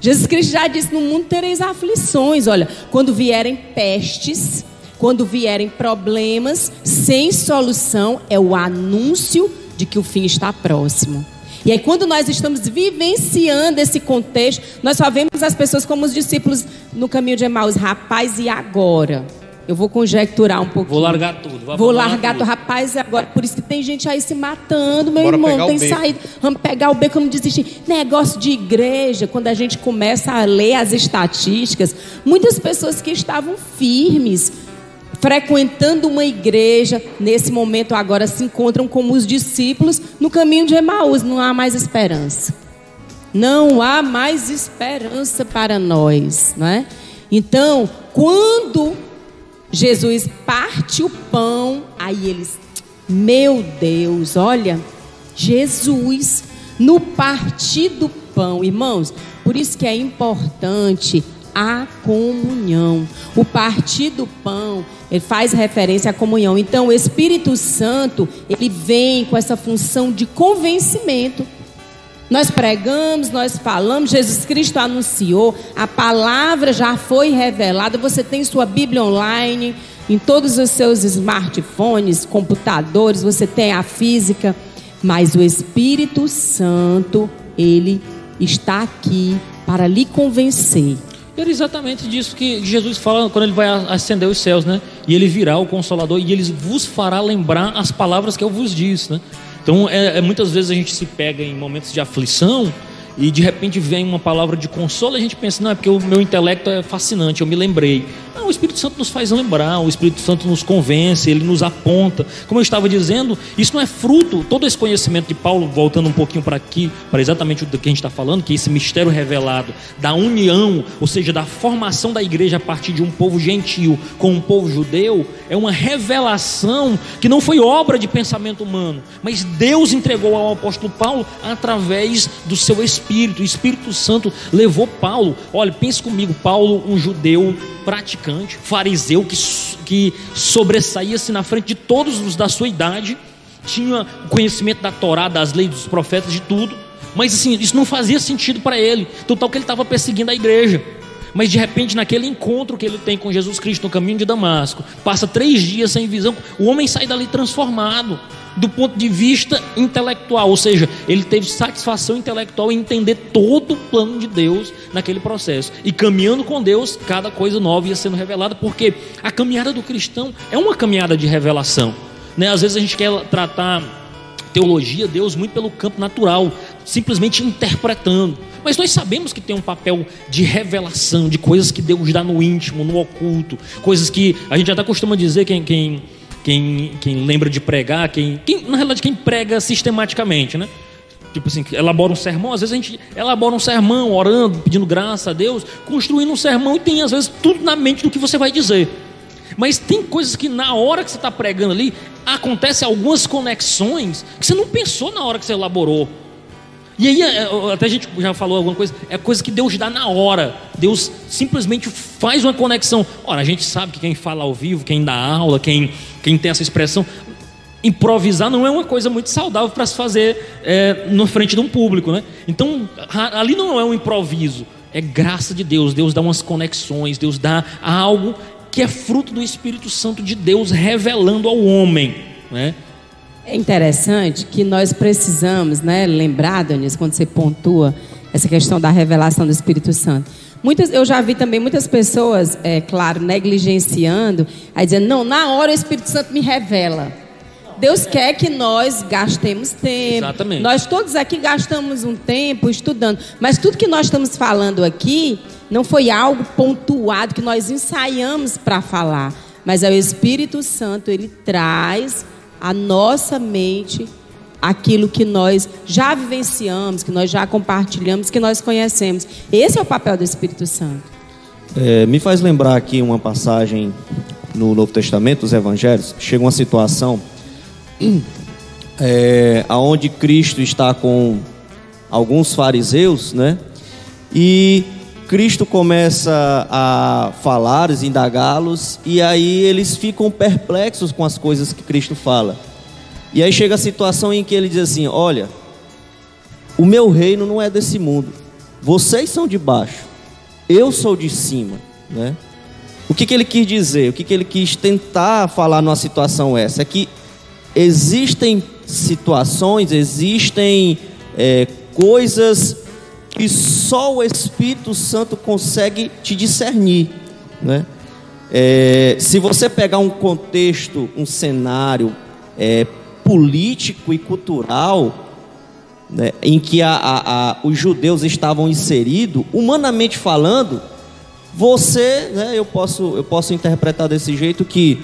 Jesus Cristo já disse: No mundo tereis aflições. Olha, quando vierem pestes, quando vierem problemas sem solução, é o anúncio de que o fim está próximo. E aí, quando nós estamos vivenciando esse contexto, nós só vemos as pessoas como os discípulos no caminho de Emaús, rapaz, e agora? Eu vou conjecturar um pouquinho. Vou largar tudo. Vou, vou largar tudo. Rapaz, agora. Por isso que tem gente aí se matando, meu Bora irmão. Tem saído. Vamos pegar o beco, vamos desistir. Negócio de igreja, quando a gente começa a ler as estatísticas, muitas pessoas que estavam firmes, frequentando uma igreja, nesse momento agora se encontram como os discípulos no caminho de Emaús. Não há mais esperança. Não há mais esperança para nós, não é? Então, quando Jesus parte o pão, aí eles, meu Deus, olha, Jesus no partir do pão, irmãos, por isso que é importante a comunhão. O partir do pão, ele faz referência à comunhão. Então, o Espírito Santo, ele vem com essa função de convencimento. Nós pregamos, nós falamos, Jesus Cristo anunciou, a palavra já foi revelada. Você tem sua Bíblia online, em todos os seus smartphones, computadores, você tem a física, mas o Espírito Santo, ele está aqui para lhe convencer. Era exatamente disso que Jesus fala quando ele vai ascender os céus, né? E ele virá o Consolador e ele vos fará lembrar as palavras que eu vos disse, né? Então, é, é, muitas vezes a gente se pega em momentos de aflição e de repente vem uma palavra de consolo, a gente pensa, não, é porque o meu intelecto é fascinante, eu me lembrei. Não, o Espírito Santo nos faz lembrar, o Espírito Santo nos convence, ele nos aponta. Como eu estava dizendo, isso não é fruto, todo esse conhecimento de Paulo, voltando um pouquinho para aqui, para exatamente o que a gente está falando, que esse mistério revelado da união, ou seja, da formação da igreja a partir de um povo gentil com um povo judeu, é uma revelação que não foi obra de pensamento humano, mas Deus entregou ao apóstolo Paulo através do seu Espírito. O Espírito Santo levou Paulo. Olha, pense comigo, Paulo, um judeu praticante, fariseu, que, que sobressaía-se na frente de todos os da sua idade, tinha conhecimento da Torá, das leis dos profetas, de tudo. Mas assim, isso não fazia sentido para ele. Total que ele estava perseguindo a igreja. Mas de repente, naquele encontro que ele tem com Jesus Cristo no caminho de Damasco, passa três dias sem visão, o homem sai dali transformado do ponto de vista intelectual, ou seja, ele teve satisfação intelectual em entender todo o plano de Deus naquele processo. E caminhando com Deus, cada coisa nova ia sendo revelada, porque a caminhada do cristão é uma caminhada de revelação. Né? Às vezes a gente quer tratar teologia, Deus, muito pelo campo natural, simplesmente interpretando. Mas nós sabemos que tem um papel de revelação, de coisas que Deus dá no íntimo, no oculto, coisas que a gente até costuma dizer, quem, quem, quem, quem lembra de pregar, quem, quem, na realidade, quem prega sistematicamente, né? Tipo assim, elabora um sermão, às vezes a gente elabora um sermão, orando, pedindo graça a Deus, construindo um sermão e tem, às vezes, tudo na mente do que você vai dizer. Mas tem coisas que na hora que você está pregando ali, acontecem algumas conexões que você não pensou na hora que você elaborou. E aí, é, é, até a gente já falou alguma coisa, é coisa que Deus dá na hora. Deus simplesmente faz uma conexão. Ora, a gente sabe que quem fala ao vivo, quem dá aula, quem, quem tem essa expressão, improvisar não é uma coisa muito saudável para se fazer é, na frente de um público, né? Então, ali não é um improviso, é graça de Deus. Deus dá umas conexões, Deus dá algo que é fruto do Espírito Santo de Deus revelando ao homem, né? É interessante que nós precisamos, né, lembrar, Daniel, quando você pontua essa questão da revelação do Espírito Santo. Muitas, eu já vi também muitas pessoas, é claro, negligenciando, aí dizendo, não, na hora o Espírito Santo me revela. Deus quer que nós gastemos tempo. Exatamente. Nós todos aqui gastamos um tempo estudando. Mas tudo que nós estamos falando aqui não foi algo pontuado que nós ensaiamos para falar. Mas é o Espírito Santo, ele traz a nossa mente aquilo que nós já vivenciamos, que nós já compartilhamos, que nós conhecemos. Esse é o papel do Espírito Santo. É, me faz lembrar aqui uma passagem no Novo Testamento, os Evangelhos, chega uma situação é, aonde Cristo está com alguns fariseus, né? E Cristo começa a falar, indagá-los, e aí eles ficam perplexos com as coisas que Cristo fala. E aí chega a situação em que ele diz assim: Olha, o meu reino não é desse mundo, vocês são de baixo, eu sou de cima, né? O que, que ele quis dizer? O que, que ele quis tentar falar numa situação essa? É que existem situações, existem é, coisas que só o Espírito Santo consegue te discernir, né? É, se você pegar um contexto, um cenário é, político e cultural né, em que a, a, a, os judeus estavam inseridos, humanamente falando, você, né, eu posso eu posso interpretar desse jeito que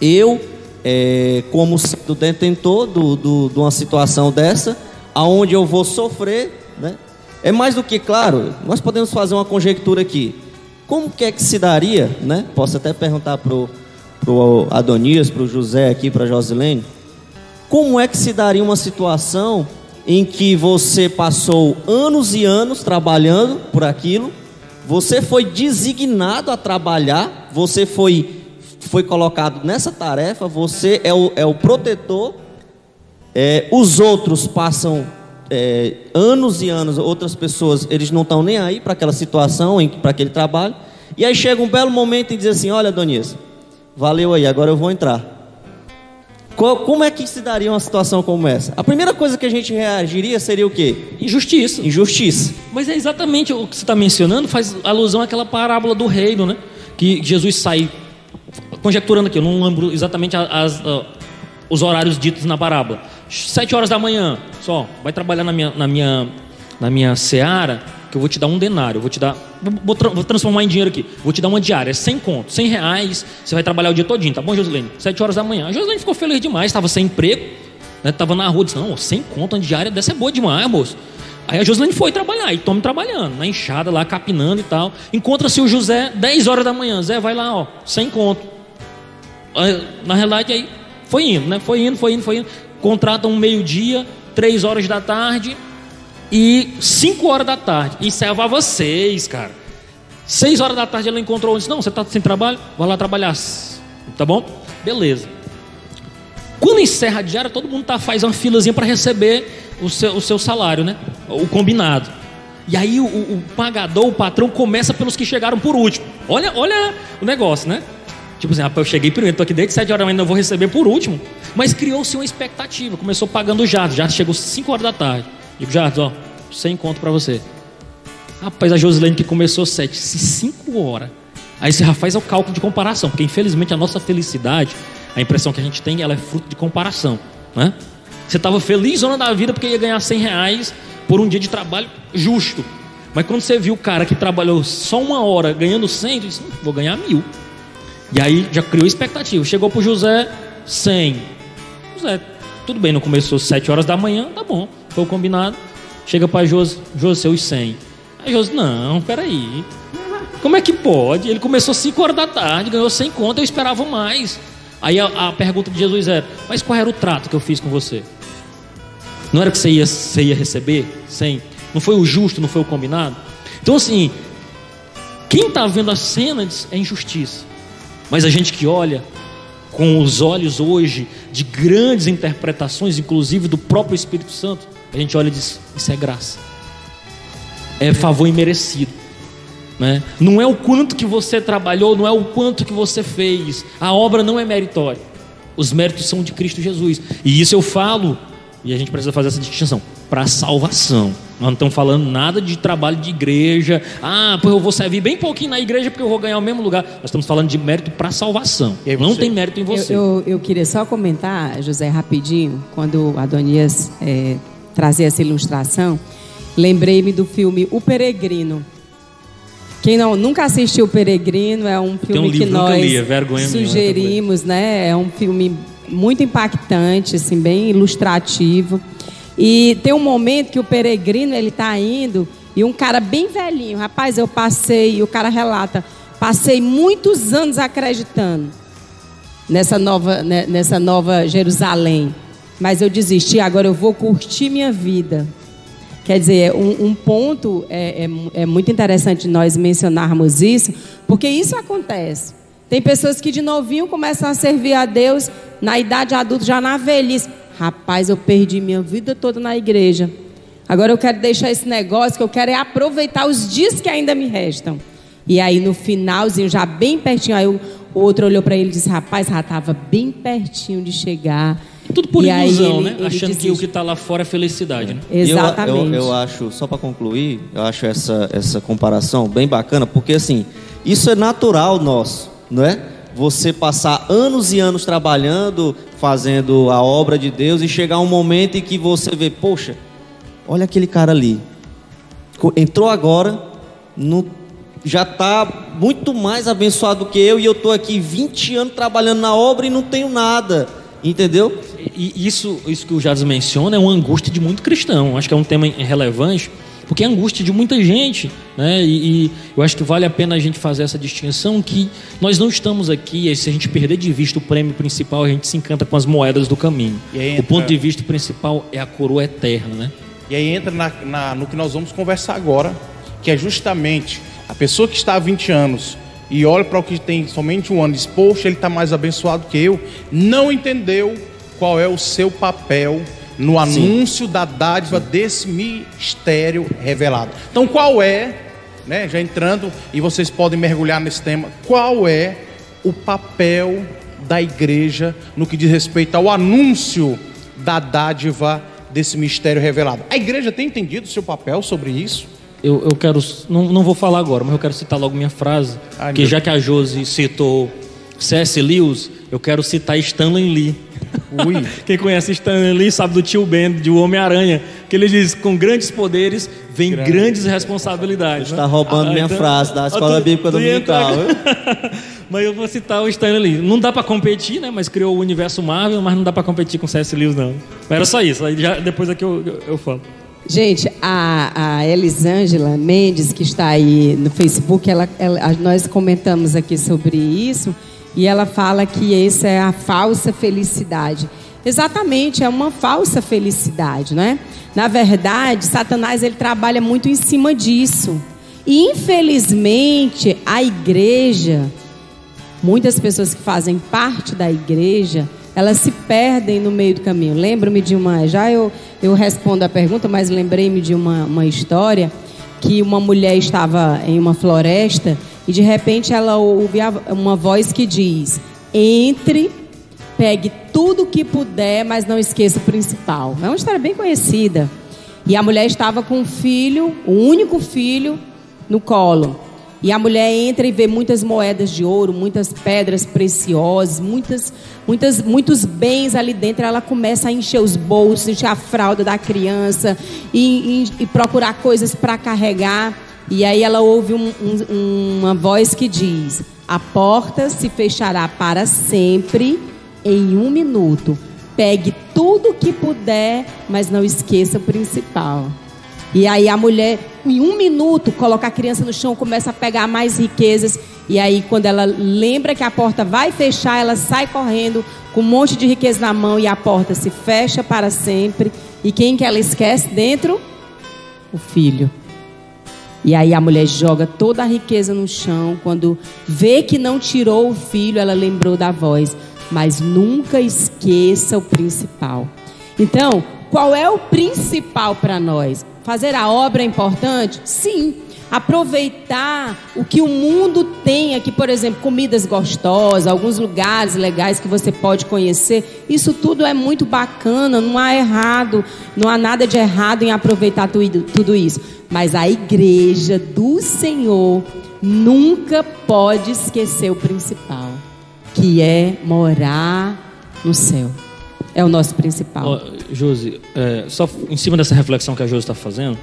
eu, é, como sendo detentor do, do, de uma situação dessa, aonde eu vou sofrer, né, é mais do que claro, nós podemos fazer uma conjectura aqui. Como que é que se daria, né? Posso até perguntar pro pro Adonias, pro José aqui, para Josilene, como é que se daria uma situação em que você passou anos e anos trabalhando por aquilo, você foi designado a trabalhar, você foi foi colocado nessa tarefa, você é o, é o protetor, é, os outros passam é, anos e anos, outras pessoas, eles não estão nem aí para aquela situação, para aquele trabalho. E aí chega um belo momento e diz assim: Olha, Donias, valeu aí, agora eu vou entrar. Como é que se daria uma situação como essa? A primeira coisa que a gente reagiria seria o quê? Injustiça. Injustiça. Mas é exatamente o que você está mencionando, faz alusão àquela parábola do reino, né? Que Jesus sai, conjecturando aqui, eu não lembro exatamente as, as, os horários ditos na parábola sete horas da manhã, só, vai trabalhar na minha, na minha, na minha seara, que eu vou te dar um denário, vou te dar, vou, vou transformar em dinheiro aqui, vou te dar uma diária, 100 conto, 100 reais, você vai trabalhar o dia todinho, tá bom, Josilene? Sete horas da manhã. A Josilene ficou feliz demais, estava sem emprego, né, tava na rua, disse, não, 100 conto, uma diária dessa é boa demais, moço. Aí a Josilene foi trabalhar, e tome trabalhando, na enxada lá, capinando e tal. Encontra-se o José, 10 horas da manhã, Zé, vai lá, ó, 100 conto. Na realidade, aí foi indo, né? Foi indo, foi indo, foi indo contratam um meio-dia, três horas da tarde e cinco horas da tarde. E serve a vocês, cara. Seis horas da tarde ela encontrou disse, não, você está sem trabalho? Vai lá trabalhar. Tá bom? Beleza. Quando encerra a diária, todo mundo tá, faz uma filazinha para receber o seu, o seu salário, né? O combinado. E aí o, o, pagador, o patrão, começa pelos que chegaram por último. Olha, olha o negócio, né? Tipo assim, eu cheguei primeiro, tô aqui desde 7 horas manhã, não vou receber por último. Mas criou-se uma expectativa, começou pagando o Jardim. Já chegou 5 horas da tarde. Digo, Jardim, ó, sem conto para você. Rapaz, a Josilene que começou 7, se 5 horas. Aí você já faz o cálculo de comparação, porque infelizmente a nossa felicidade, a impressão que a gente tem, ela é fruto de comparação. Né? Você estava feliz zona da vida porque ia ganhar 100 reais por um dia de trabalho justo. Mas quando você viu o cara que trabalhou só uma hora ganhando 100, você disse, hum, vou ganhar mil. E aí já criou expectativa. Chegou para José, 100. Tudo bem, não começou 7 horas da manhã, tá bom, foi combinado. Chega para José, José, os 100. Aí José, não, peraí. Como é que pode? Ele começou 5 horas da tarde, ganhou 100 conto, eu esperava mais. Aí a, a, pergunta de Jesus era: Mas qual era o trato que eu fiz com você? Não era que você ia, você ia receber 100? Não foi o justo, não foi o combinado? Então, assim, quem está vendo a cena é injustiça. Mas a gente que olha com os olhos hoje de grandes interpretações, inclusive do próprio Espírito Santo, a gente olha e diz: Isso é graça, é favor imerecido. Né? Não é o quanto que você trabalhou, não é o quanto que você fez, a obra não é meritória, os méritos são de Cristo Jesus, e isso eu falo, e a gente precisa fazer essa distinção para salvação. Nós não estamos falando nada de trabalho de igreja. Ah, pois eu vou servir bem pouquinho na igreja porque eu vou ganhar o mesmo lugar. Nós estamos falando de mérito para salvação. Não tem mérito em você. Eu, eu, eu, queria só comentar, José, rapidinho, quando Adonias é, trazia essa ilustração, lembrei-me do filme O Peregrino. Quem não, nunca assistiu O Peregrino, é um filme um que livro, nunca nós li, é sugerimos, né? É um filme muito impactante, assim, bem ilustrativo. E tem um momento que o peregrino ele está indo e um cara bem velhinho, rapaz, eu passei, e o cara relata, passei muitos anos acreditando nessa nova, né, nessa nova Jerusalém, mas eu desisti, agora eu vou curtir minha vida. Quer dizer, um, um ponto é, é, é muito interessante nós mencionarmos isso, porque isso acontece. Tem pessoas que de novinho começam a servir a Deus na idade adulta, já na velhice. Rapaz, eu perdi minha vida toda na igreja. Agora eu quero deixar esse negócio que eu quero é aproveitar os dias que ainda me restam. E aí no finalzinho, já bem pertinho, aí o outro olhou para ele e disse: Rapaz, já estava bem pertinho de chegar. Tudo por e ilusão, ele, né? Ele Achando que o que está lá fora é felicidade, né? Exatamente. Eu, eu, eu acho, só para concluir, eu acho essa, essa comparação bem bacana, porque assim, isso é natural nosso, não é? Você passar anos e anos trabalhando, fazendo a obra de Deus e chegar um momento em que você vê, poxa, olha aquele cara ali. Entrou agora, no, já está muito mais abençoado do que eu e eu estou aqui 20 anos trabalhando na obra e não tenho nada. Entendeu? E isso, isso que o Jades menciona é uma angústia de muito cristão. Acho que é um tema relevante, porque é angústia de muita gente. Né? E, e, eu acho que vale a pena a gente fazer essa distinção que nós não estamos aqui, e se a gente perder de vista o prêmio principal, a gente se encanta com as moedas do caminho. Entra... O ponto de vista principal é a coroa eterna. Né? E aí entra na, na, no que nós vamos conversar agora, que é justamente a pessoa que está há 20 anos e olha para o que tem somente um ano e diz, poxa, ele está mais abençoado que eu, não entendeu qual é o seu papel no anúncio Sim. da dádiva Sim. desse mistério revelado. Então, qual é, né, já entrando, e vocês podem mergulhar nesse tema, qual é o papel da igreja no que diz respeito ao anúncio da dádiva desse mistério revelado? A igreja tem entendido o seu papel sobre isso? eu, eu quero. Não, não vou falar agora, mas eu quero citar logo minha frase. Ai, que já que a Josi citou C.S. Lewis, eu quero citar Stanley Lee. Ui. Quem conhece Stanley Lee sabe do tio Ben, de O Homem-Aranha, que ele diz: com grandes poderes vem Grande. grandes responsabilidades. Você está né? roubando ah, minha então, frase da escola tu, bíblica dominical. mas eu vou citar o Stanley Lee. Não dá para competir, né? Mas criou o universo Marvel, mas não dá para competir com C.S. Lewis, não. Mas era só isso. Aí já, depois aqui eu, eu, eu falo. Gente, a, a Elisângela Mendes, que está aí no Facebook, ela, ela, nós comentamos aqui sobre isso e ela fala que essa é a falsa felicidade. Exatamente, é uma falsa felicidade, não é? Na verdade, Satanás ele trabalha muito em cima disso. E infelizmente, a igreja, muitas pessoas que fazem parte da igreja, elas se perdem no meio do caminho. Lembro-me de uma, já eu, eu respondo a pergunta, mas lembrei-me de uma, uma história que uma mulher estava em uma floresta e de repente ela ouve uma voz que diz: entre, pegue tudo que puder, mas não esqueça o principal. É uma história bem conhecida. E a mulher estava com um filho, o um único filho, no colo. E a mulher entra e vê muitas moedas de ouro, muitas pedras preciosas, muitas, muitas, muitos bens ali dentro. Ela começa a encher os bolsos, encher a fralda da criança e, e, e procurar coisas para carregar. E aí ela ouve um, um, uma voz que diz: A porta se fechará para sempre em um minuto. Pegue tudo que puder, mas não esqueça o principal. E aí a mulher, em um minuto, coloca a criança no chão, começa a pegar mais riquezas. E aí, quando ela lembra que a porta vai fechar, ela sai correndo com um monte de riqueza na mão e a porta se fecha para sempre. E quem que ela esquece dentro? O filho. E aí a mulher joga toda a riqueza no chão. Quando vê que não tirou o filho, ela lembrou da voz. Mas nunca esqueça o principal. Então, qual é o principal para nós? Fazer a obra é importante? Sim. Aproveitar o que o mundo tem aqui, por exemplo, comidas gostosas, alguns lugares legais que você pode conhecer. Isso tudo é muito bacana, não há errado, não há nada de errado em aproveitar tudo, tudo isso. Mas a igreja do Senhor nunca pode esquecer o principal, que é morar no céu. É o nosso principal. Oh, Josi, é, só em cima dessa reflexão que a Josi está fazendo,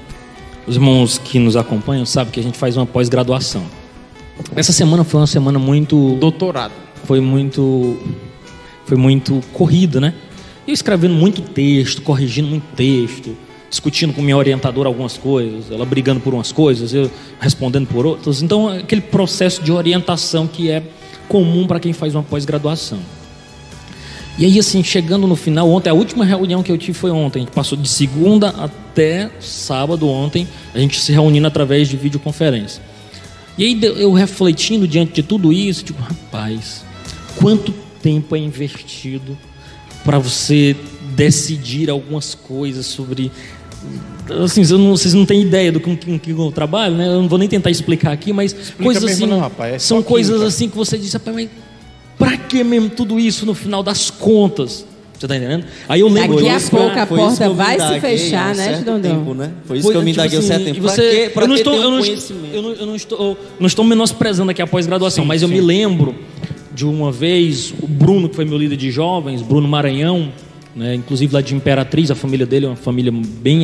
os irmãos que nos acompanham sabem que a gente faz uma pós-graduação. Essa semana foi uma semana muito. Doutorado. Foi muito. Foi muito corrida, né? Eu escrevendo muito texto, corrigindo muito texto, discutindo com minha orientadora algumas coisas, ela brigando por umas coisas, eu respondendo por outras. Então, aquele processo de orientação que é comum para quem faz uma pós-graduação. E aí, assim, chegando no final, ontem, a última reunião que eu tive foi ontem. A gente passou de segunda até sábado ontem, a gente se reunindo através de videoconferência. E aí, eu refletindo diante de tudo isso, tipo, rapaz, quanto tempo é investido para você decidir algumas coisas sobre. Assim, não, vocês não têm ideia do que, que, eu trabalho, né? Eu não vou nem tentar explicar aqui, mas Explica coisas assim. Não, rapaz, é são coisas química. assim que você diz, rapaz, mas Pra que mesmo tudo isso no final das contas? Você tá entendendo? Aí eu lembro Daqui a pouco a porta vai se fechar, né, Dondão? Né? Foi isso foi, que eu me tipo indaguei assim, certo tempo. Você, pra eu não estou, eu não, eu não, eu não estou, não estou menosprezando aqui a pós-graduação, mas sim. eu me lembro de uma vez o Bruno, que foi meu líder de jovens, Bruno Maranhão, né, inclusive lá de Imperatriz, a família dele é uma família bem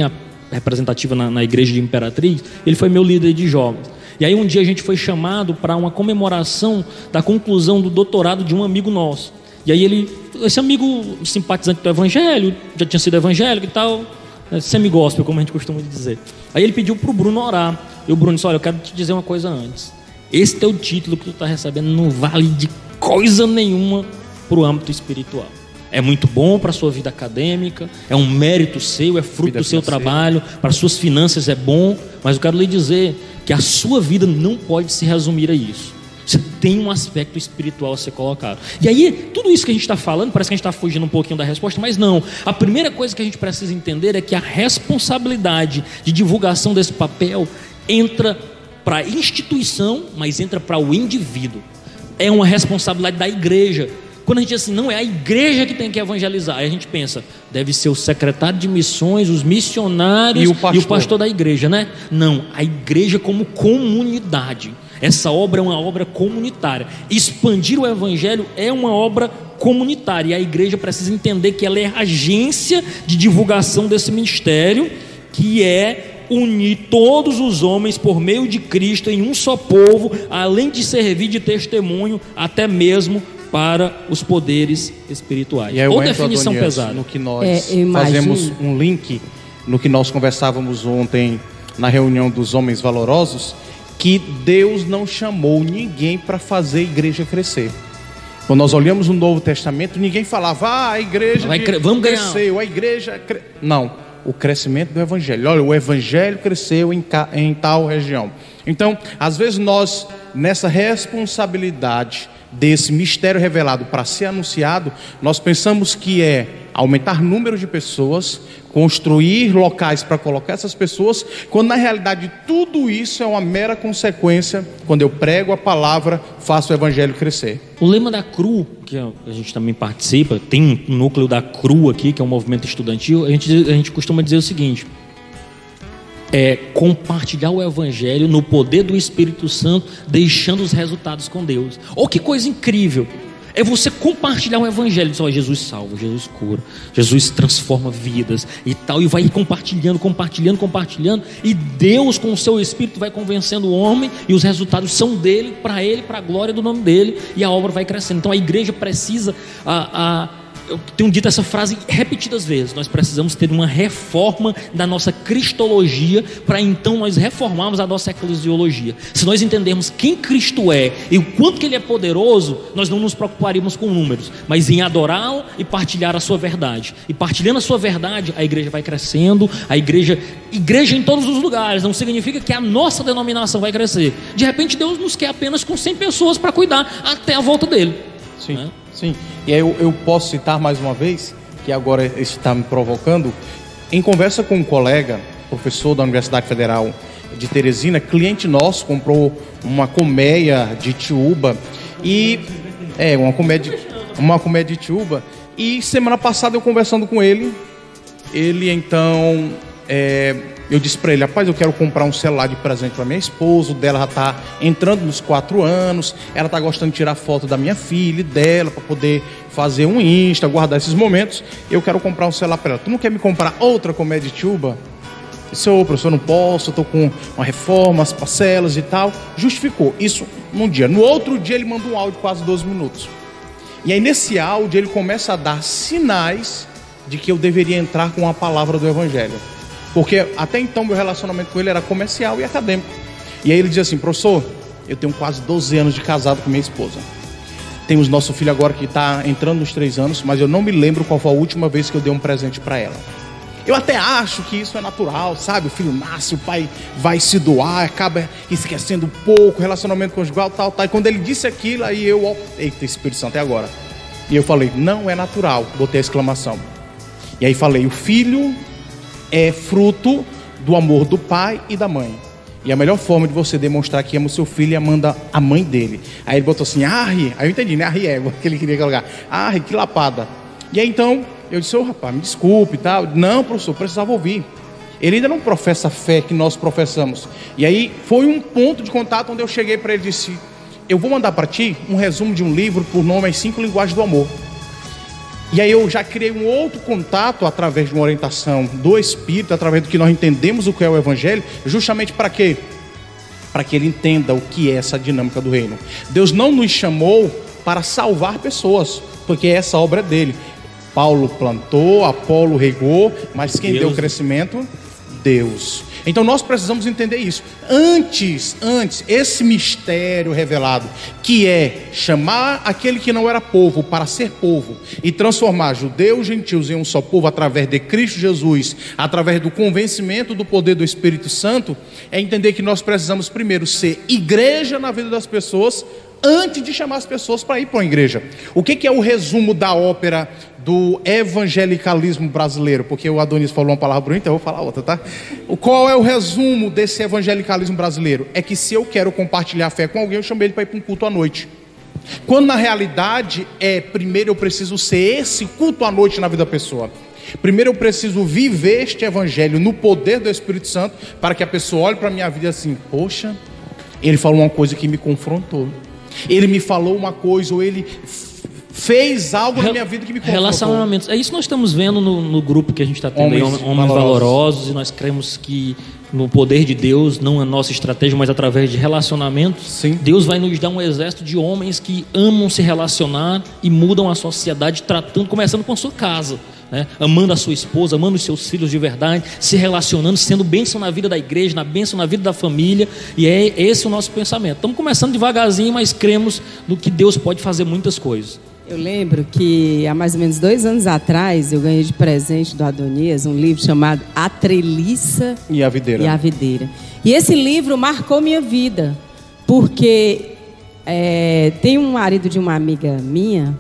representativa na, na igreja de Imperatriz. Ele foi meu líder de jovens. E aí um dia a gente foi chamado para uma comemoração da conclusão do doutorado de um amigo nosso. E aí ele, esse amigo simpatizante do evangelho, já tinha sido evangélico e tal, né, semi-gospel, como a gente costuma dizer. Aí ele pediu para o Bruno orar. E o Bruno disse, olha, eu quero te dizer uma coisa antes. Esse teu título que tu está recebendo não vale de coisa nenhuma para o âmbito espiritual. É muito bom para a sua vida acadêmica, é um mérito seu, é fruto vida do seu financeira. trabalho, para as suas finanças é bom, mas eu quero lhe dizer que a sua vida não pode se resumir a isso. Você tem um aspecto espiritual a ser colocado. E aí, tudo isso que a gente está falando, parece que a gente está fugindo um pouquinho da resposta, mas não. A primeira coisa que a gente precisa entender é que a responsabilidade de divulgação desse papel entra para a instituição, mas entra para o indivíduo. É uma responsabilidade da igreja. Quando a gente diz assim, não é a igreja que tem que evangelizar, aí a gente pensa, deve ser o secretário de missões, os missionários e o pastor, e o pastor da igreja, né? Não, a igreja como comunidade. Essa obra é uma obra comunitária. Expandir o evangelho é uma obra comunitária. E a igreja precisa entender que ela é agência de divulgação desse ministério, que é unir todos os homens por meio de Cristo em um só povo, além de servir de testemunho até mesmo para os poderes espirituais. E aí, Ou definição Adonias, pesada. No que nós é, fazemos um link no que nós conversávamos ontem na reunião dos homens valorosos, que Deus não chamou ninguém para fazer a igreja crescer. Quando nós olhamos o Novo Testamento, ninguém falava, ah, a igreja Vai, vamos cresceu, a igreja. Cre... Não, o crescimento do evangelho. Olha, o evangelho cresceu em, em tal região. Então, às vezes nós, nessa responsabilidade desse mistério revelado para ser anunciado, nós pensamos que é aumentar número de pessoas, construir locais para colocar essas pessoas, quando na realidade tudo isso é uma mera consequência quando eu prego a palavra, faço o evangelho crescer. O lema da CRU, que a gente também participa, tem um núcleo da CRU aqui, que é um movimento estudantil, a gente, a gente costuma dizer o seguinte: é, compartilhar o Evangelho no poder do Espírito Santo, deixando os resultados com Deus. Oh, que coisa incrível! É você compartilhar o Evangelho. Diz, oh, Jesus salva, Jesus cura, Jesus transforma vidas e tal. E vai compartilhando, compartilhando, compartilhando. E Deus, com o seu Espírito, vai convencendo o homem. E os resultados são dele, para ele, para a glória do nome dele. E a obra vai crescendo. Então a igreja precisa. A, a eu tenho dito essa frase repetidas vezes. Nós precisamos ter uma reforma da nossa cristologia para então nós reformarmos a nossa eclesiologia. Se nós entendermos quem Cristo é e o quanto que ele é poderoso, nós não nos preocuparíamos com números, mas em adorá-lo e partilhar a sua verdade. E partilhando a sua verdade, a igreja vai crescendo, a igreja, igreja em todos os lugares, não significa que a nossa denominação vai crescer. De repente Deus nos quer apenas com 100 pessoas para cuidar até a volta dele. Sim. Né? Sim, e aí eu, eu posso citar mais uma vez, que agora está me provocando, em conversa com um colega, professor da Universidade Federal de Teresina, cliente nosso, comprou uma colmeia de tiúba e é uma colmeia uma colmeia de tiúba e semana passada eu conversando com ele, ele então é, eu disse para ele, rapaz, eu quero comprar um celular de presente para minha esposa, o dela já está entrando nos quatro anos, ela está gostando de tirar foto da minha filha e dela para poder fazer um Insta, guardar esses momentos. Eu quero comprar um celular para ela. Tu não quer me comprar outra comédia tuba? disse, ô professor, não posso, estou com uma reforma, as parcelas e tal. Justificou. Isso num dia. No outro dia ele manda um áudio quase 12 minutos. E aí nesse áudio ele começa a dar sinais de que eu deveria entrar com a palavra do Evangelho. Porque até então meu relacionamento com ele era comercial e acadêmico. E aí ele diz assim, professor, eu tenho quase 12 anos de casado com minha esposa. Temos nosso filho agora que está entrando nos três anos, mas eu não me lembro qual foi a última vez que eu dei um presente para ela. Eu até acho que isso é natural, sabe? O filho nasce, o pai vai se doar, acaba esquecendo um pouco, relacionamento conjugal, tal, tal. E quando ele disse aquilo, aí eu, ó, eita, Espírito Santo, é agora. E eu falei, não é natural, botei a exclamação. E aí falei, o filho é fruto do amor do pai e da mãe. E a melhor forma de você demonstrar que ama o seu filho é amando a mãe dele. Aí ele botou assim, arre, aí eu entendi, né? Arre é, que ele queria colocar. Arre, que lapada. E aí então, eu disse, ô oh, rapaz, me desculpe e tal. Não, professor, precisava ouvir. Ele ainda não professa a fé que nós professamos. E aí foi um ponto de contato onde eu cheguei para ele e disse: Eu vou mandar para ti um resumo de um livro por nome As Cinco Linguagens do Amor. E aí eu já criei um outro contato através de uma orientação do Espírito, através do que nós entendemos o que é o Evangelho, justamente para quê? Para que ele entenda o que é essa dinâmica do reino. Deus não nos chamou para salvar pessoas, porque essa obra é dele. Paulo plantou, Apolo regou, mas quem Deus. deu o crescimento? Deus. Então nós precisamos entender isso. Antes, antes, esse mistério revelado, que é chamar aquele que não era povo para ser povo e transformar judeus e gentios em um só povo através de Cristo Jesus, através do convencimento do poder do Espírito Santo, é entender que nós precisamos primeiro ser igreja na vida das pessoas antes de chamar as pessoas para ir para uma igreja. O que, que é o resumo da ópera do evangelicalismo brasileiro? Porque o Adonis falou uma palavra bonita, eu vou falar outra, tá? Qual é o resumo desse evangelicalismo brasileiro? É que se eu quero compartilhar a fé com alguém, eu chamo ele para ir para um culto à noite. Quando na realidade é, primeiro eu preciso ser esse culto à noite na vida da pessoa. Primeiro eu preciso viver este evangelho no poder do Espírito Santo, para que a pessoa olhe para a minha vida assim: poxa, ele falou uma coisa que me confrontou. Ele me falou uma coisa, ou ele fez algo na minha vida que me confrontou. Relacionamentos. É isso que nós estamos vendo no, no grupo que a gente está tendo, homens, homens, homens valorosos. valorosos, e nós cremos que no poder de Deus, não a nossa estratégia, mas através de relacionamentos, Sim. Deus vai nos dar um exército de homens que amam se relacionar e mudam a sociedade, tratando, começando com a sua casa. Né? amando a sua esposa, amando os seus filhos de verdade, se relacionando, sendo bênção na vida da igreja, na bênção na vida da família, e é esse o nosso pensamento. Estamos começando devagarzinho, mas cremos no que Deus pode fazer muitas coisas. Eu lembro que há mais ou menos dois anos atrás eu ganhei de presente do Adonias um livro chamado A Treliça e a Videira. E, a Videira. e esse livro marcou minha vida, porque é, tem um marido de uma amiga minha,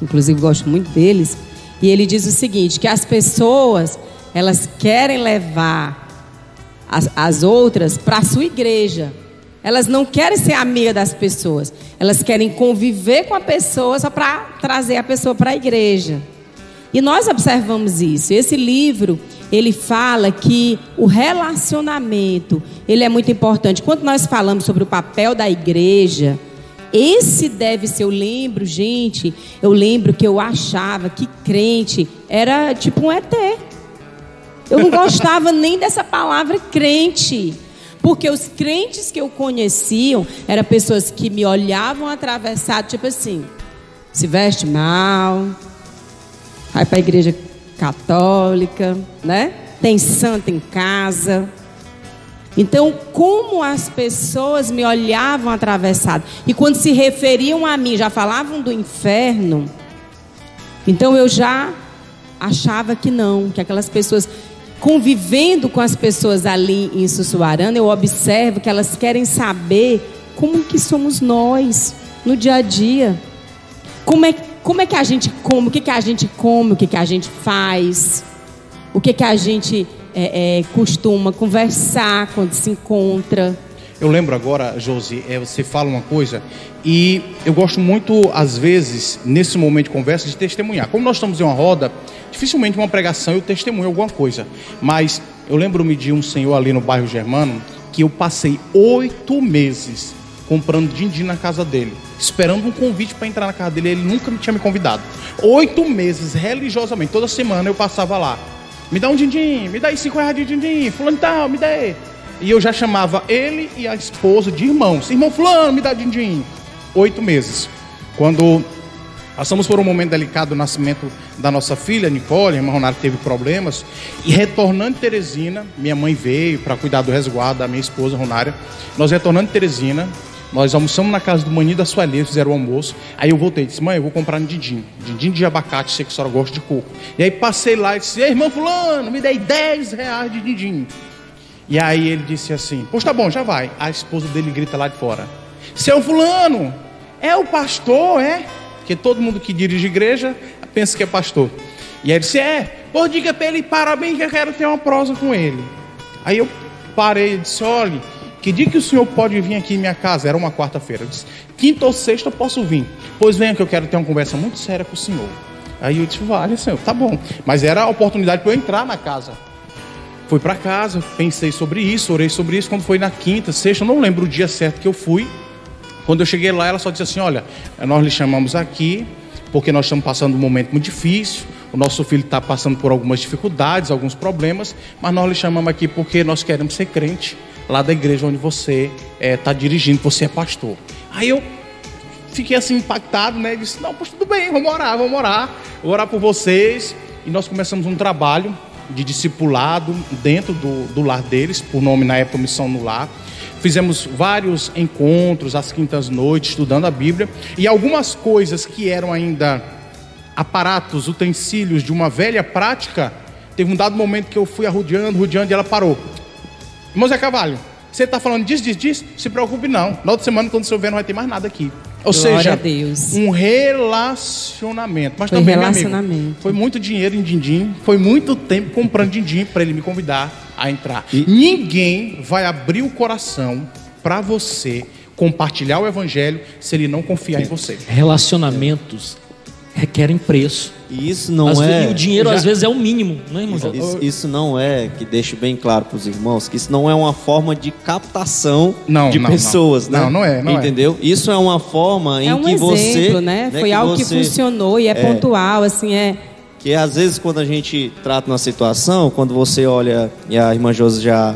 inclusive gosto muito deles, e ele diz o seguinte: que as pessoas elas querem levar as, as outras para a sua igreja. Elas não querem ser amiga das pessoas. Elas querem conviver com a pessoa só para trazer a pessoa para a igreja. E nós observamos isso. Esse livro, ele fala que o relacionamento, ele é muito importante. Quando nós falamos sobre o papel da igreja, esse deve ser, eu lembro, gente, eu lembro que eu achava que crente era tipo um ET. Eu não gostava nem dessa palavra crente. Porque os crentes que eu conheciam eram pessoas que me olhavam atravessado, tipo assim, se veste mal, vai para a igreja católica, né? Tem santo em casa. Então, como as pessoas me olhavam atravessado e quando se referiam a mim, já falavam do inferno, então eu já achava que não, que aquelas pessoas convivendo com as pessoas ali em Sussuarana, eu observo que elas querem saber como que somos nós no dia a dia. Como é, como é que a gente come, o que, que a gente come, o que, que a gente faz, o que, que a gente é, é, costuma conversar quando se encontra. Eu lembro agora, Josi, é, você fala uma coisa e eu gosto muito, às vezes, nesse momento de conversa, de testemunhar. Como nós estamos em uma roda, dificilmente uma pregação eu testemunho alguma coisa. Mas eu lembro-me de um senhor ali no bairro Germano que eu passei oito meses comprando din-din na casa dele, esperando um convite para entrar na casa dele. Ele nunca me tinha me convidado. Oito meses religiosamente, toda semana eu passava lá. me dá um din-din, me dá aí cinco reais de din-din, fulano tal, me dá aí. E eu já chamava ele e a esposa de irmãos. Irmão fulano, me dá din-din. Oito meses. Quando Passamos por um momento delicado do nascimento da nossa filha, Nicole, a irmã Ronaldo teve problemas. E retornando de Teresina, minha mãe veio para cuidar do resguardo da minha esposa, Ronária. Nós retornando de Teresina, nós almoçamos na casa do Mani da Sueli, fizeram o almoço. Aí eu voltei e disse, mãe, eu vou comprar um dindim. De abacate, sei que a senhora gosta de coco. E aí passei lá e disse, irmão fulano, me dei 10 reais de dindim. E aí ele disse assim, pois tá bom, já vai. A esposa dele grita lá de fora, seu fulano, é o pastor, é? Porque todo mundo que dirige igreja pensa que é pastor. E aí ele disse: É, pô, diga para ele parabéns que eu quero ter uma prosa com ele. Aí eu parei e disse: Olha, que dia que o senhor pode vir aqui em minha casa? Era uma quarta-feira. Eu disse: Quinta ou sexta eu posso vir. Pois venha que eu quero ter uma conversa muito séria com o senhor. Aí eu disse: Vale, senhor, tá bom. Mas era a oportunidade para eu entrar na casa. Fui para casa, pensei sobre isso, orei sobre isso. Quando foi na quinta, sexta, não lembro o dia certo que eu fui. Quando eu cheguei lá, ela só disse assim: Olha, nós lhe chamamos aqui porque nós estamos passando um momento muito difícil. O nosso filho está passando por algumas dificuldades, alguns problemas, mas nós lhe chamamos aqui porque nós queremos ser crente lá da igreja onde você está eh, é, dirigindo, você é pastor. Aí eu fiquei assim impactado, né? Disse: Não, pois tudo bem, vamos orar, vamos orar, vou orar por vocês. E nós começamos um trabalho de discipulado dentro do, do lar deles, por nome na época Missão no Lar. Fizemos vários encontros às quintas noites, estudando a Bíblia, e algumas coisas que eram ainda aparatos, utensílios de uma velha prática, teve um dado momento que eu fui arrodeando, rodeando, e ela parou. Irmão Zé Cavalho, você está falando disso, disso, disso? Se preocupe não. Na outra semana, quando você ver, não vai ter mais nada aqui. Ou Glória seja, um relacionamento. Mas foi também, relacionamento. Amigo, foi muito dinheiro em din-din, foi muito tempo comprando din-din para ele me convidar a entrar. E... Ninguém vai abrir o coração para você compartilhar o evangelho se ele não confiar em você. Relacionamentos requerem preço. E isso não às é. E o dinheiro já... às vezes é o mínimo, não é, irmão? Isso, isso, não é, que deixe bem claro para os irmãos, que isso não é uma forma de captação não, de não, pessoas, não. né? Não, não é. Não é. Entendeu? É. Isso é uma forma em é um que exemplo, você. Né? Foi que algo você, que funcionou e é, é pontual, assim, é. Que às vezes quando a gente trata uma situação, quando você olha, e a irmã Josi já,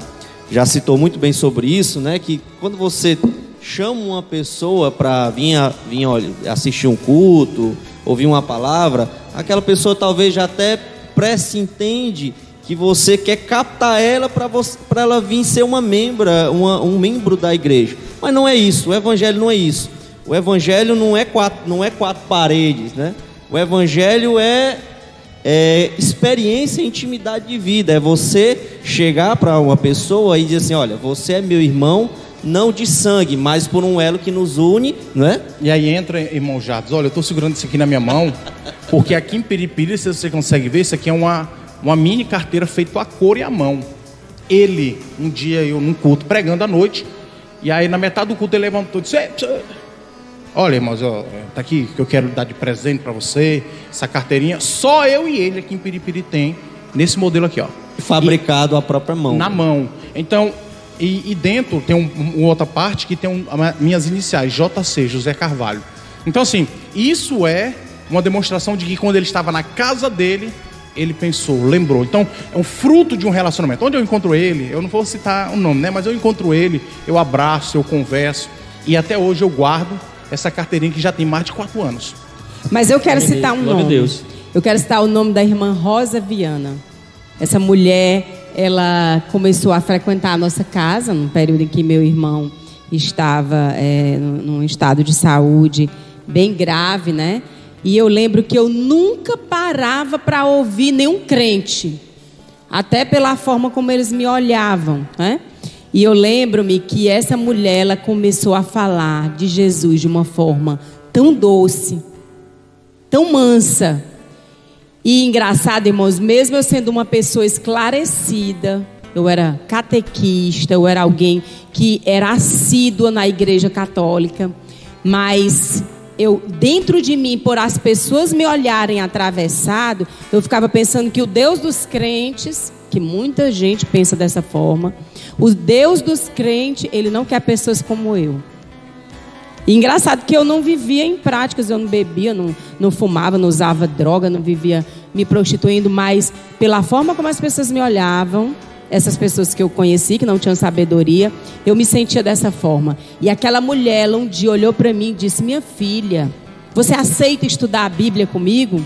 já citou muito bem sobre isso, né? Que quando você chama uma pessoa para vir, vir olha, assistir um culto, ouvir uma palavra, aquela pessoa talvez já até pré-entende que você quer captar ela para ela vir ser uma membra, uma, um membro da igreja. Mas não é isso, o evangelho não é isso. O evangelho não é quatro, não é quatro paredes, né? O evangelho é, é experiência e intimidade de vida. É você chegar para uma pessoa e dizer assim: olha, você é meu irmão, não de sangue, mas por um elo que nos une, não é? E aí entra, irmão Jatos, olha, eu estou segurando isso aqui na minha mão, porque aqui em Piripiri, se você consegue ver, isso aqui é uma, uma mini carteira feita a cor e a mão. Ele, um dia eu num culto, pregando à noite, e aí na metade do culto ele levantou e disse, olha irmãos, ó, tá aqui que eu quero dar de presente para você, essa carteirinha, só eu e ele aqui em Piripiri tem, nesse modelo aqui, ó. Fabricado e, à própria mão. Na mão. Então, e, e dentro tem um, uma outra parte que tem um, minhas iniciais, JC, José Carvalho. Então, assim, isso é uma demonstração de que quando ele estava na casa dele, ele pensou, lembrou. Então, é um fruto de um relacionamento. Onde eu encontro ele, eu não vou citar o nome, né? Mas eu encontro ele, eu abraço, eu converso. E até hoje eu guardo essa carteirinha que já tem mais de quatro anos. Mas eu quero citar um nome. Deus. Eu quero citar o nome da irmã Rosa Viana. Essa mulher ela começou a frequentar a nossa casa, num período em que meu irmão estava é, num estado de saúde bem grave, né? E eu lembro que eu nunca parava para ouvir nenhum crente, até pela forma como eles me olhavam, né? E eu lembro-me que essa mulher ela começou a falar de Jesus de uma forma tão doce, tão mansa, e engraçado, irmãos, mesmo eu sendo uma pessoa esclarecida, eu era catequista, eu era alguém que era assídua na igreja católica, mas eu dentro de mim, por as pessoas me olharem atravessado, eu ficava pensando que o Deus dos crentes, que muita gente pensa dessa forma, o Deus dos crentes, ele não quer pessoas como eu. E engraçado que eu não vivia em práticas, eu não bebia, não, não fumava, não usava droga, não vivia me prostituindo, mas pela forma como as pessoas me olhavam, essas pessoas que eu conheci, que não tinham sabedoria, eu me sentia dessa forma. E aquela mulher, ela um dia olhou para mim e disse: Minha filha, você aceita estudar a Bíblia comigo?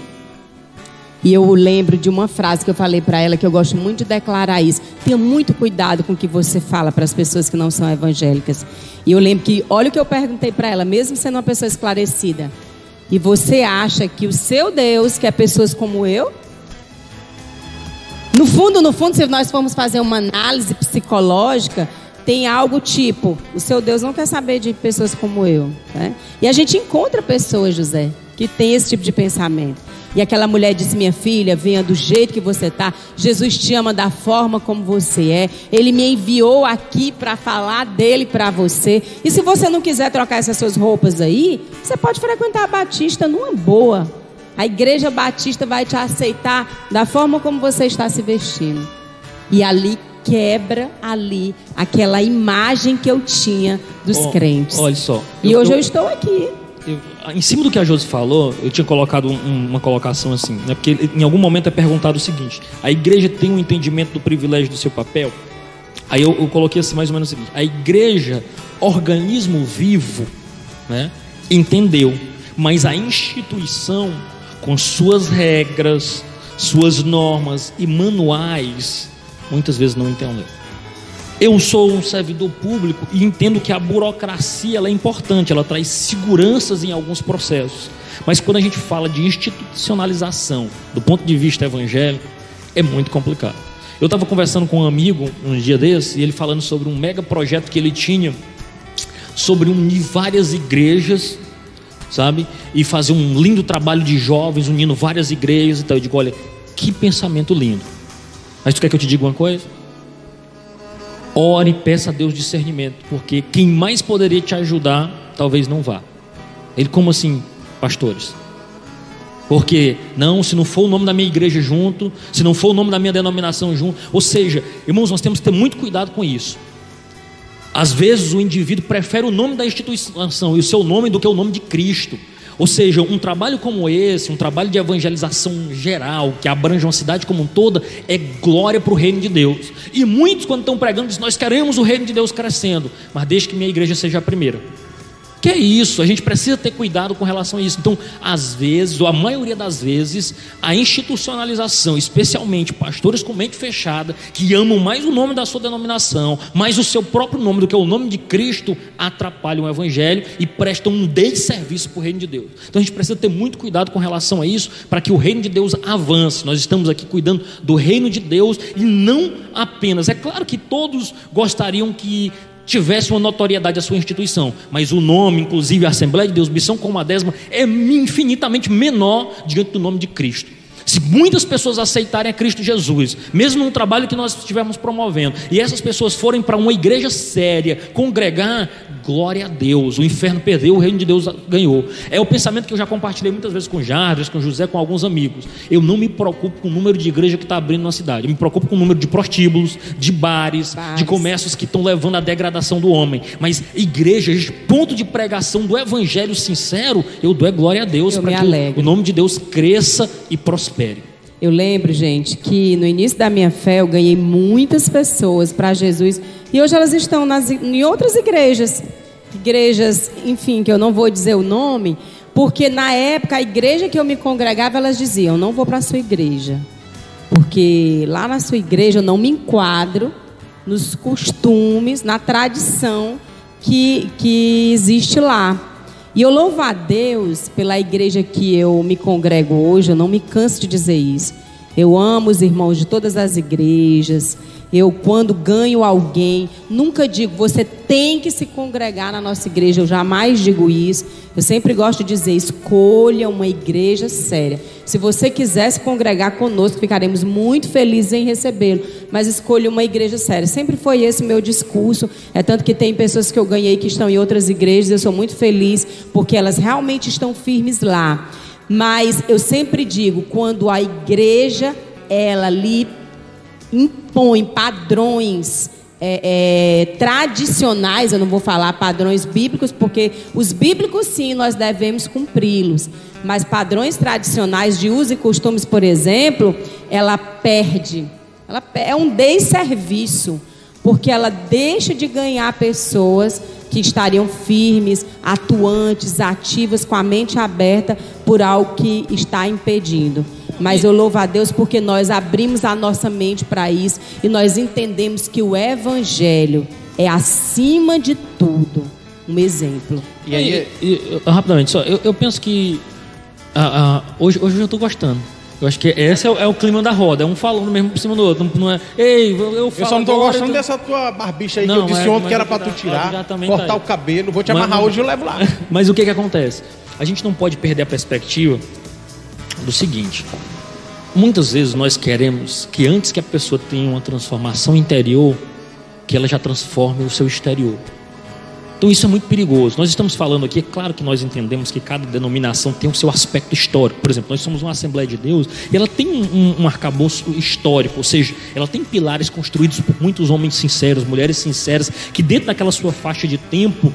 E eu lembro de uma frase que eu falei para ela que eu gosto muito de declarar isso. Tenha muito cuidado com o que você fala para as pessoas que não são evangélicas. E eu lembro que, olha o que eu perguntei para ela, mesmo sendo uma pessoa esclarecida. E você acha que o seu Deus quer pessoas como eu? No fundo, no fundo, se nós formos fazer uma análise psicológica, tem algo tipo: o seu Deus não quer saber de pessoas como eu. Né? E a gente encontra pessoas, José, que tem esse tipo de pensamento. E aquela mulher disse: Minha filha, venha do jeito que você está. Jesus te ama da forma como você é. Ele me enviou aqui para falar dele para você. E se você não quiser trocar essas suas roupas aí, você pode frequentar a Batista numa boa. A igreja Batista vai te aceitar da forma como você está se vestindo. E ali quebra ali aquela imagem que eu tinha dos oh, crentes. Olha só. E eu, hoje eu, eu estou aqui eu, em cima do que a Josi falou, eu tinha colocado um, uma colocação assim, né? porque em algum momento é perguntado o seguinte: a igreja tem um entendimento do privilégio do seu papel? Aí eu, eu coloquei assim mais ou menos o seguinte: a igreja, organismo vivo, né, entendeu, mas a instituição, com suas regras, suas normas e manuais, muitas vezes não entendeu. Eu sou um servidor público e entendo que a burocracia é importante, ela traz seguranças em alguns processos. Mas quando a gente fala de institucionalização do ponto de vista evangélico, é muito complicado. Eu estava conversando com um amigo um dia desse e ele falando sobre um mega projeto que ele tinha sobre unir várias igrejas, sabe? E fazer um lindo trabalho de jovens unindo várias igrejas e tal. Eu digo, olha, que pensamento lindo. Mas tu quer que eu te diga uma coisa? Ore e peça a Deus discernimento, porque quem mais poderia te ajudar, talvez não vá. Ele, como assim, pastores? Porque, não, se não for o nome da minha igreja junto, se não for o nome da minha denominação junto, ou seja, irmãos, nós temos que ter muito cuidado com isso. Às vezes o indivíduo prefere o nome da instituição e o seu nome do que o nome de Cristo. Ou seja, um trabalho como esse, um trabalho de evangelização geral, que abrange uma cidade como um toda, é glória para o reino de Deus. E muitos, quando estão pregando, dizem: Nós queremos o reino de Deus crescendo, mas deixe que minha igreja seja a primeira. Que é isso, a gente precisa ter cuidado com relação a isso. Então, às vezes, ou a maioria das vezes, a institucionalização, especialmente pastores com mente fechada, que amam mais o nome da sua denominação, mais o seu próprio nome do que o nome de Cristo, atrapalham o evangelho e prestam um desserviço para o reino de Deus. Então, a gente precisa ter muito cuidado com relação a isso, para que o reino de Deus avance. Nós estamos aqui cuidando do reino de Deus e não apenas. É claro que todos gostariam que tivesse uma notoriedade a sua instituição, mas o nome, inclusive a Assembleia de Deus, Missão com uma décima, é infinitamente menor diante do nome de Cristo. Se muitas pessoas aceitarem a Cristo Jesus, mesmo no trabalho que nós estivermos promovendo, e essas pessoas forem para uma igreja séria, congregar, glória a Deus, o inferno perdeu, o reino de Deus ganhou. É o pensamento que eu já compartilhei muitas vezes com Jardim, com José, com alguns amigos. Eu não me preocupo com o número de igreja que está abrindo na cidade, eu me preocupo com o número de prostíbulos, de bares, bares. de comércios que estão levando à degradação do homem. Mas igrejas, ponto de pregação do evangelho sincero, eu dou é glória a Deus para que alegro. o nome de Deus cresça e prospere. Eu lembro, gente, que no início da minha fé eu ganhei muitas pessoas para Jesus e hoje elas estão nas, em outras igrejas. Igrejas, enfim, que eu não vou dizer o nome, porque na época a igreja que eu me congregava, elas diziam: não vou para a sua igreja, porque lá na sua igreja eu não me enquadro nos costumes, na tradição que, que existe lá. E eu louvo a Deus pela igreja que eu me congrego hoje, eu não me canso de dizer isso. Eu amo os irmãos de todas as igrejas. Eu, quando ganho alguém, nunca digo, você tem que se congregar na nossa igreja. Eu jamais digo isso. Eu sempre gosto de dizer, escolha uma igreja séria. Se você quiser se congregar conosco, ficaremos muito felizes em recebê-lo. Mas escolha uma igreja séria. Sempre foi esse o meu discurso. É tanto que tem pessoas que eu ganhei que estão em outras igrejas. Eu sou muito feliz porque elas realmente estão firmes lá. Mas eu sempre digo, quando a igreja ela lhe impõe padrões é, é, tradicionais, eu não vou falar padrões bíblicos, porque os bíblicos sim nós devemos cumpri-los, mas padrões tradicionais de uso e costumes, por exemplo, ela perde. Ela é um desserviço, porque ela deixa de ganhar pessoas que estariam firmes, atuantes, ativas, com a mente aberta por algo que está impedindo. Mas eu louvo a Deus porque nós abrimos a nossa mente para isso e nós entendemos que o Evangelho é acima de tudo um exemplo. E aí, e, e, rapidamente, só, eu, eu penso que ah, ah, hoje, hoje eu estou gostando. Eu acho que esse é o, é o, clima da roda, é um falando mesmo por cima do outro. Não é, ei, eu falo. Eu só não tô gostando tô... dessa tua barbicha aí não, que eu disse é, ontem que era pra tu tirar, cortar tá o cabelo. Vou te amarrar mas, hoje e eu levo lá. Mas o que que acontece? A gente não pode perder a perspectiva do seguinte: muitas vezes nós queremos que antes que a pessoa tenha uma transformação interior, que ela já transforme o seu exterior. Então isso é muito perigoso. Nós estamos falando aqui, é claro que nós entendemos que cada denominação tem o seu aspecto histórico. Por exemplo, nós somos uma Assembleia de Deus e ela tem um, um arcabouço histórico, ou seja, ela tem pilares construídos por muitos homens sinceros, mulheres sinceras, que dentro daquela sua faixa de tempo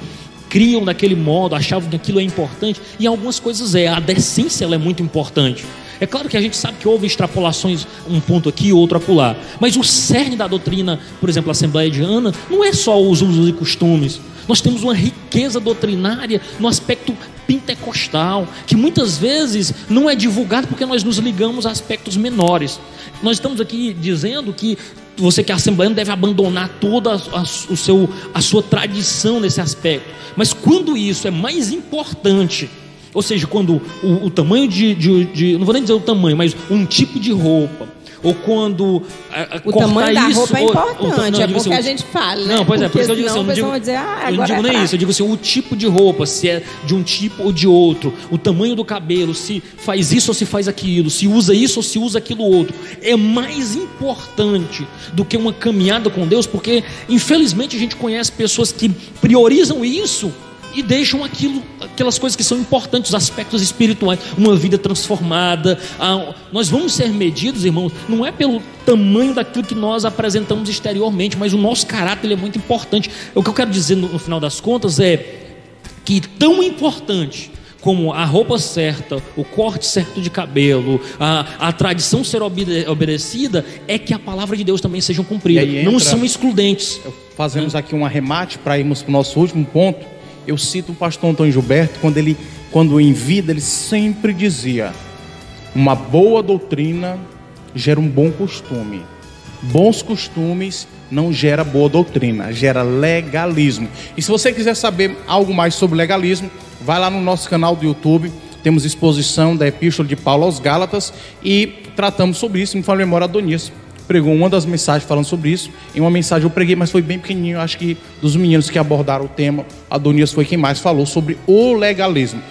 criam daquele modo, achavam que aquilo é importante, e algumas coisas é, a decência ela é muito importante. É claro que a gente sabe que houve extrapolações, um ponto aqui, outro acolá. Mas o cerne da doutrina, por exemplo, a Assembleia de Ana, não é só os usos e costumes. Nós temos uma riqueza doutrinária no aspecto pentecostal, que muitas vezes não é divulgado porque nós nos ligamos a aspectos menores. Nós estamos aqui dizendo que você que é assembleano deve abandonar toda a, a, o seu, a sua tradição nesse aspecto. Mas quando isso é mais importante, ou seja, quando o, o tamanho de, de, de, Não vou nem dizer o tamanho, mas um tipo de roupa, ou quando a, a o tamanho da isso, roupa é importante, ou, não, é bom assim, que a gente fale. Né? Não, pois é, por isso eu digo assim, eu não digo, dizer, ah, eu não digo nem é isso, eu digo assim, o tipo de roupa, se é de um tipo ou de outro, o tamanho do cabelo, se faz isso ou se faz aquilo, se usa isso ou se usa aquilo outro, é mais importante do que uma caminhada com Deus, porque infelizmente a gente conhece pessoas que priorizam isso e deixam aquilo, aquelas coisas que são importantes, os aspectos espirituais, uma vida transformada. Ah, nós vamos ser medidos, irmãos, não é pelo tamanho daquilo que nós apresentamos exteriormente, mas o nosso caráter é muito importante. O que eu quero dizer no, no final das contas é que tão importante como a roupa certa, o corte certo de cabelo, a, a tradição ser obede obedecida, é que a palavra de Deus também seja cumprida. Entra, não são excludentes. Fazemos aqui um arremate para irmos para o nosso último ponto eu cito o pastor Antônio Gilberto, quando ele, quando em vida, ele sempre dizia: uma boa doutrina gera um bom costume. Bons costumes não gera boa doutrina, gera legalismo. E se você quiser saber algo mais sobre legalismo, vai lá no nosso canal do YouTube. Temos exposição da Epístola de Paulo aos Gálatas e tratamos sobre isso. Me fala memória Adonias pregou uma das mensagens falando sobre isso. Em uma mensagem eu preguei, mas foi bem pequenininho. Acho que dos meninos que abordaram o tema, Adonias foi quem mais falou sobre o legalismo.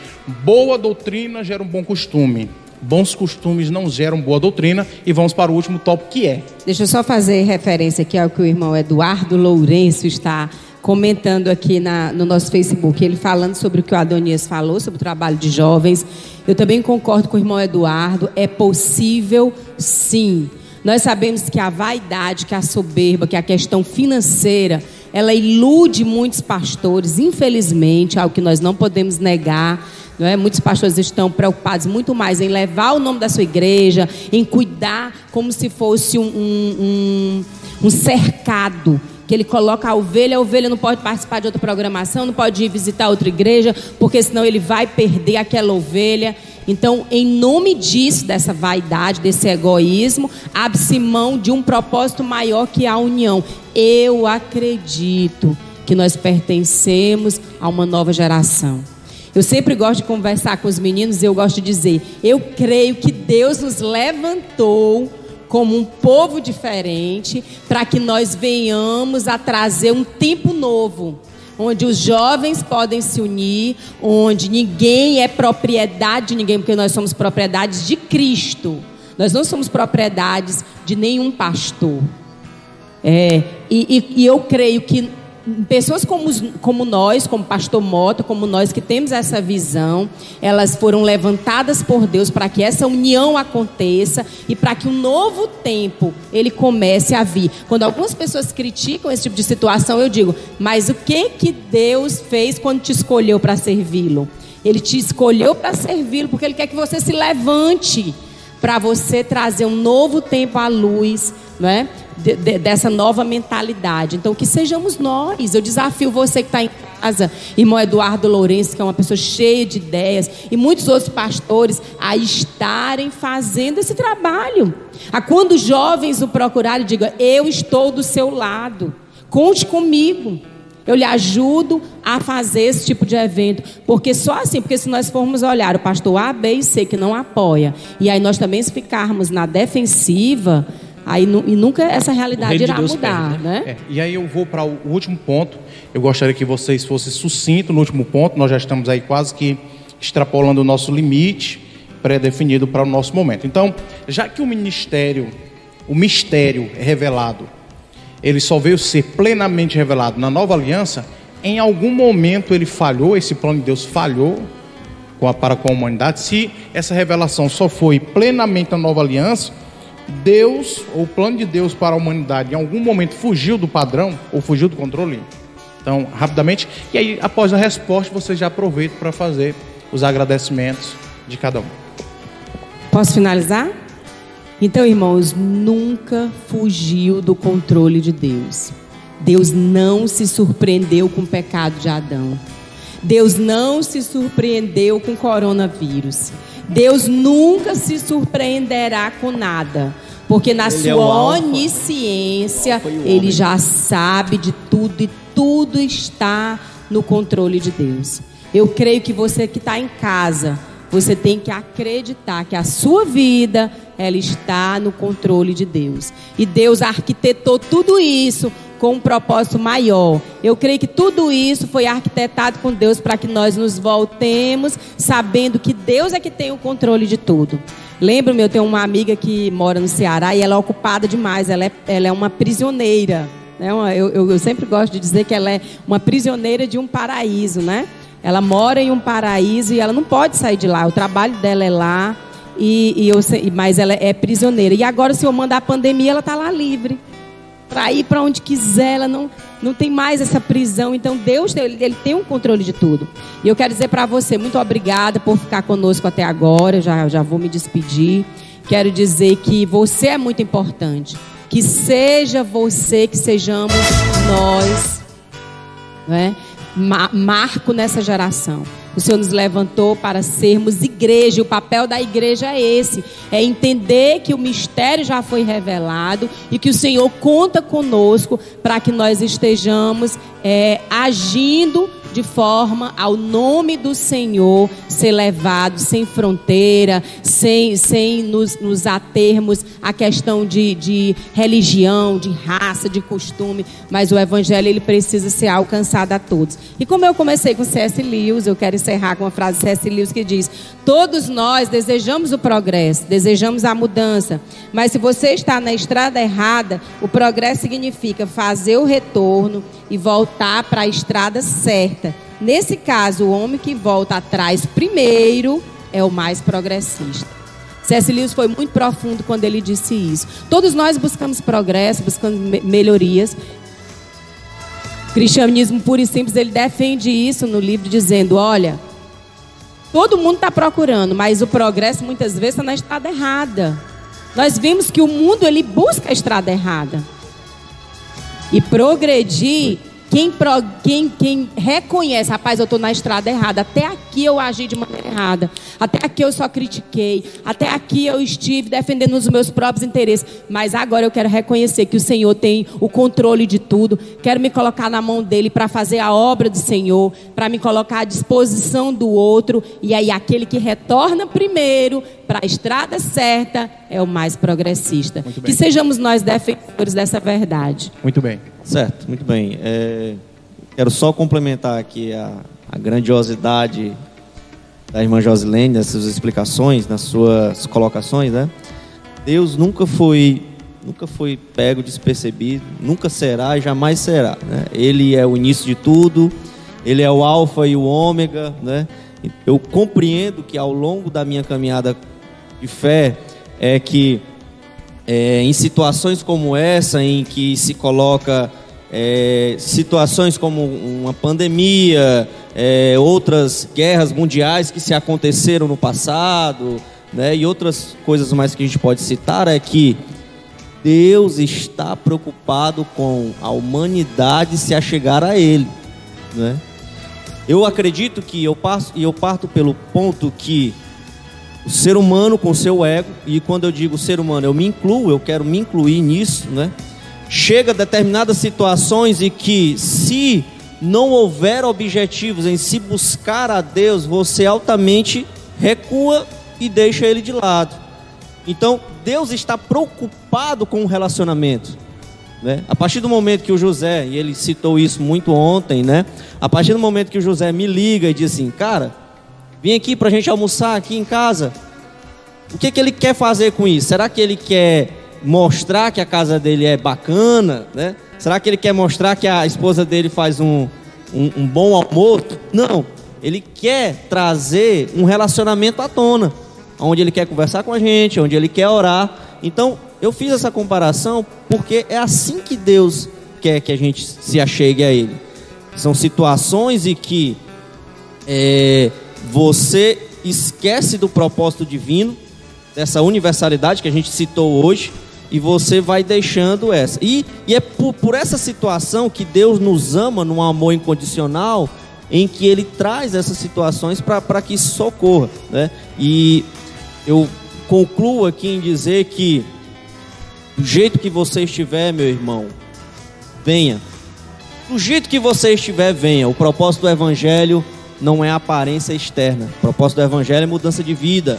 Boa doutrina gera um bom costume. Bons costumes não geram boa doutrina. E vamos para o último tópico que é. Deixa eu só fazer referência aqui ao que o irmão Eduardo Lourenço está comentando aqui na, no nosso Facebook, ele falando sobre o que o Adonias falou, sobre o trabalho de jovens. Eu também concordo com o irmão Eduardo, é possível sim. Nós sabemos que a vaidade, que a soberba, que a questão financeira, ela ilude muitos pastores, infelizmente, algo que nós não podemos negar. Não é? Muitos pastores estão preocupados muito mais em levar o nome da sua igreja, em cuidar como se fosse um, um, um, um cercado que ele coloca a ovelha, a ovelha não pode participar de outra programação, não pode ir visitar outra igreja, porque senão ele vai perder aquela ovelha. Então, em nome disso, dessa vaidade, desse egoísmo, abre-se mão de um propósito maior que a união. Eu acredito que nós pertencemos a uma nova geração. Eu sempre gosto de conversar com os meninos e eu gosto de dizer: eu creio que Deus nos levantou como um povo diferente para que nós venhamos a trazer um tempo novo onde os jovens podem se unir, onde ninguém é propriedade de ninguém, porque nós somos propriedades de Cristo. Nós não somos propriedades de nenhum pastor. É, e, e, e eu creio que pessoas como, como nós, como Pastor Mota, como nós que temos essa visão, elas foram levantadas por Deus para que essa união aconteça e para que um novo tempo ele comece a vir. Quando algumas pessoas criticam esse tipo de situação, eu digo: mas o que que Deus fez quando te escolheu para servi-lo? Ele te escolheu para servi-lo porque ele quer que você se levante para você trazer um novo tempo à luz, não é? De, de, dessa nova mentalidade. Então, que sejamos nós. Eu desafio você que está em casa, irmão Eduardo Lourenço, que é uma pessoa cheia de ideias, e muitos outros pastores, a estarem fazendo esse trabalho. A quando jovens o procurarem, diga: Eu estou do seu lado, conte comigo. Eu lhe ajudo a fazer esse tipo de evento. Porque só assim, porque se nós formos olhar o pastor A, B e C que não apoia, e aí nós também ficarmos na defensiva, aí e nunca essa realidade irá Deus mudar. Perde, né? né? É, e aí eu vou para o último ponto. Eu gostaria que vocês fossem sucintos no último ponto. Nós já estamos aí quase que extrapolando o nosso limite pré-definido para o nosso momento. Então, já que o ministério, o mistério é revelado ele só veio ser plenamente revelado na nova aliança, em algum momento ele falhou, esse plano de Deus falhou com a, para com a humanidade. Se essa revelação só foi plenamente na nova aliança, Deus, ou o plano de Deus para a humanidade, em algum momento fugiu do padrão ou fugiu do controle. Então, rapidamente, e aí após a resposta, você já aproveita para fazer os agradecimentos de cada um. Posso finalizar? Então, irmãos, nunca fugiu do controle de Deus. Deus não se surpreendeu com o pecado de Adão. Deus não se surpreendeu com o coronavírus. Deus nunca se surpreenderá com nada. Porque na ele é sua é onisciência, ele já sabe de tudo e tudo está no controle de Deus. Eu creio que você que está em casa, você tem que acreditar que a sua vida ela está no controle de Deus. E Deus arquitetou tudo isso com um propósito maior. Eu creio que tudo isso foi arquitetado com Deus para que nós nos voltemos sabendo que Deus é que tem o controle de tudo. Lembro-me, eu tenho uma amiga que mora no Ceará e ela é ocupada demais, ela é, ela é uma prisioneira. Né? Eu, eu, eu sempre gosto de dizer que ela é uma prisioneira de um paraíso, né? Ela mora em um paraíso e ela não pode sair de lá. O trabalho dela é lá, e, e eu, mas ela é prisioneira. E agora, se eu mandar a pandemia, ela está lá livre. Para ir para onde quiser, ela não, não tem mais essa prisão. Então, Deus ele, ele tem um controle de tudo. E eu quero dizer para você, muito obrigada por ficar conosco até agora. Já, já vou me despedir. Quero dizer que você é muito importante. Que seja você, que sejamos nós. Né? Marco nessa geração. O Senhor nos levantou para sermos igreja. O papel da igreja é esse: é entender que o mistério já foi revelado e que o Senhor conta conosco para que nós estejamos é, agindo de forma ao nome do Senhor ser levado sem fronteira, sem, sem nos, nos atermos à questão de, de religião, de raça, de costume, mas o Evangelho ele precisa ser alcançado a todos. E como eu comecei com C.S. Lewis, eu quero encerrar com a frase de C.S. Lewis que diz: Todos nós desejamos o progresso, desejamos a mudança, mas se você está na estrada errada, o progresso significa fazer o retorno e voltar para a estrada certa. Nesse caso, o homem que volta atrás primeiro é o mais progressista. C.S. Lewis foi muito profundo quando ele disse isso. Todos nós buscamos progresso, buscamos me melhorias. O cristianismo puro e simples, ele defende isso no livro, dizendo: olha, todo mundo está procurando, mas o progresso muitas vezes está na estrada errada. Nós vimos que o mundo ele busca a estrada errada. E progredir quem, pro, quem, quem reconhece, rapaz, eu estou na estrada errada, até aqui eu agi de maneira errada, até aqui eu só critiquei, até aqui eu estive defendendo os meus próprios interesses, mas agora eu quero reconhecer que o Senhor tem o controle de tudo, quero me colocar na mão dele para fazer a obra do Senhor, para me colocar à disposição do outro, e aí aquele que retorna primeiro para a estrada certa é o mais progressista. Que sejamos nós defensores dessa verdade. Muito bem. Certo, muito bem. É, quero só complementar aqui a, a grandiosidade da irmã Josilene, nessas explicações, nas suas colocações, né? Deus nunca foi nunca foi pego despercebido, nunca será e jamais será. Né? Ele é o início de tudo, ele é o alfa e o ômega. Né? Eu compreendo que ao longo da minha caminhada de fé é que é, em situações como essa, em que se coloca é, situações como uma pandemia, é, outras guerras mundiais que se aconteceram no passado, né, e outras coisas mais que a gente pode citar, é que Deus está preocupado com a humanidade se achegar a Ele. Né? Eu acredito que eu, passo, e eu parto pelo ponto que o ser humano com seu ego, e quando eu digo ser humano, eu me incluo, eu quero me incluir nisso, né? Chega a determinadas situações e que se não houver objetivos em se buscar a Deus, você altamente recua e deixa ele de lado. Então, Deus está preocupado com o relacionamento. Né? A partir do momento que o José, e ele citou isso muito ontem, né? A partir do momento que o José me liga e diz assim, cara, Vim aqui para a gente almoçar aqui em casa. O que, que ele quer fazer com isso? Será que ele quer mostrar que a casa dele é bacana? Né? Será que ele quer mostrar que a esposa dele faz um, um, um bom almoço? Não. Ele quer trazer um relacionamento à tona, onde ele quer conversar com a gente, onde ele quer orar. Então, eu fiz essa comparação porque é assim que Deus quer que a gente se achegue a Ele. São situações em que é, você esquece do propósito divino, dessa universalidade que a gente citou hoje, e você vai deixando essa. E, e é por, por essa situação que Deus nos ama num amor incondicional, em que Ele traz essas situações para que socorra. Né? E eu concluo aqui em dizer que, do jeito que você estiver, meu irmão, venha. Do jeito que você estiver, venha. O propósito do Evangelho não é aparência externa. O propósito do Evangelho é mudança de vida.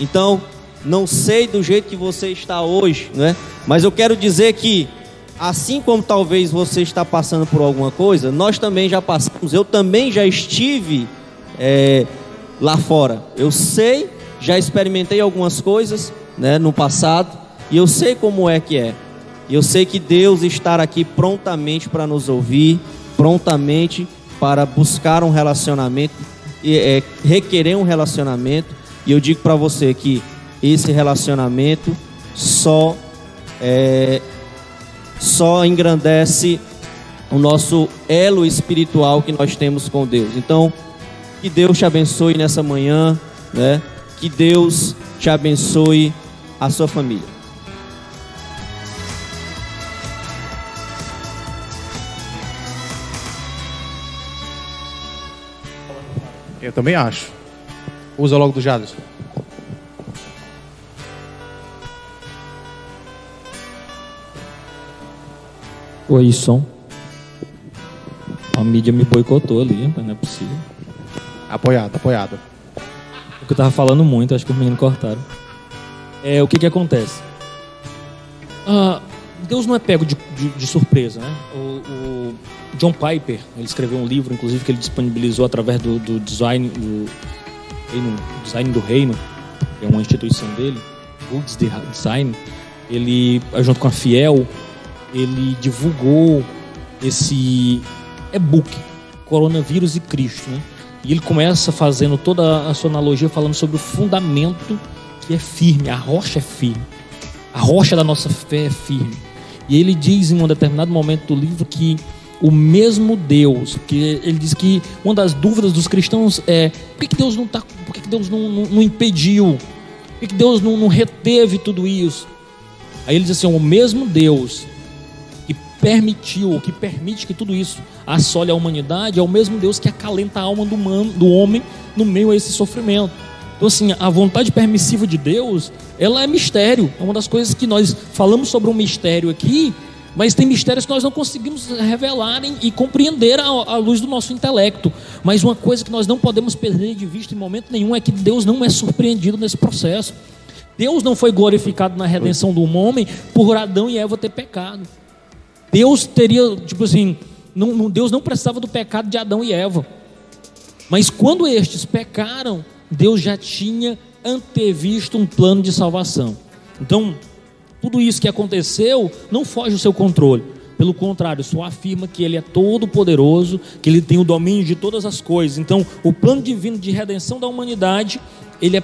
Então, não sei do jeito que você está hoje, né? mas eu quero dizer que, assim como talvez você está passando por alguma coisa, nós também já passamos, eu também já estive é, lá fora. Eu sei, já experimentei algumas coisas né, no passado, e eu sei como é que é. E eu sei que Deus está aqui prontamente para nos ouvir, prontamente para buscar um relacionamento, é, requerer um relacionamento. E eu digo para você que esse relacionamento só é, só engrandece o nosso elo espiritual que nós temos com Deus. Então, que Deus te abençoe nessa manhã, né? Que Deus te abençoe a sua família. Também acho. Usa logo do Jadson. Oi, som. A mídia me boicotou ali, mas não é possível. Apoiado, apoiado. Porque eu tava falando muito, acho que os meninos cortaram. É, o que que acontece? Ah, Deus não é pego de, de, de surpresa, né? O, o, John Piper, ele escreveu um livro, inclusive, que ele disponibilizou através do, do design, do reino, design do Reino, que é uma instituição dele, Goods Design. Ele, junto com a Fiel, ele divulgou esse e-book, Coronavírus e Cristo, né? E ele começa fazendo toda a sua analogia falando sobre o fundamento que é firme, a rocha é firme. A rocha da nossa fé é firme. E ele diz em um determinado momento do livro que o mesmo Deus, que ele diz que uma das dúvidas dos cristãos é por que, Deus não tá, por que, Deus não, não, não impediu, por que, Deus não, não reteve tudo isso? Aí ele diz assim: o mesmo Deus que permitiu, que permite que tudo isso assole a humanidade, é o mesmo Deus que acalenta a alma do, man, do homem no meio a esse sofrimento. Então, assim, a vontade permissiva de Deus, ela é mistério. É uma das coisas que nós falamos sobre um mistério aqui, mas tem mistérios que nós não conseguimos revelar e compreender à luz do nosso intelecto. Mas uma coisa que nós não podemos perder de vista em momento nenhum é que Deus não é surpreendido nesse processo. Deus não foi glorificado na redenção do homem por Adão e Eva ter pecado. Deus teria, tipo assim, não, Deus não precisava do pecado de Adão e Eva. Mas quando estes pecaram, Deus já tinha antevisto um plano de salvação. Então, Tudo isso que aconteceu não foge do seu controle. Pelo contrário, só afirma que Ele é todo poderoso, que Ele tem o domínio de todas as coisas. Então, o plano divino de redenção da humanidade, ele é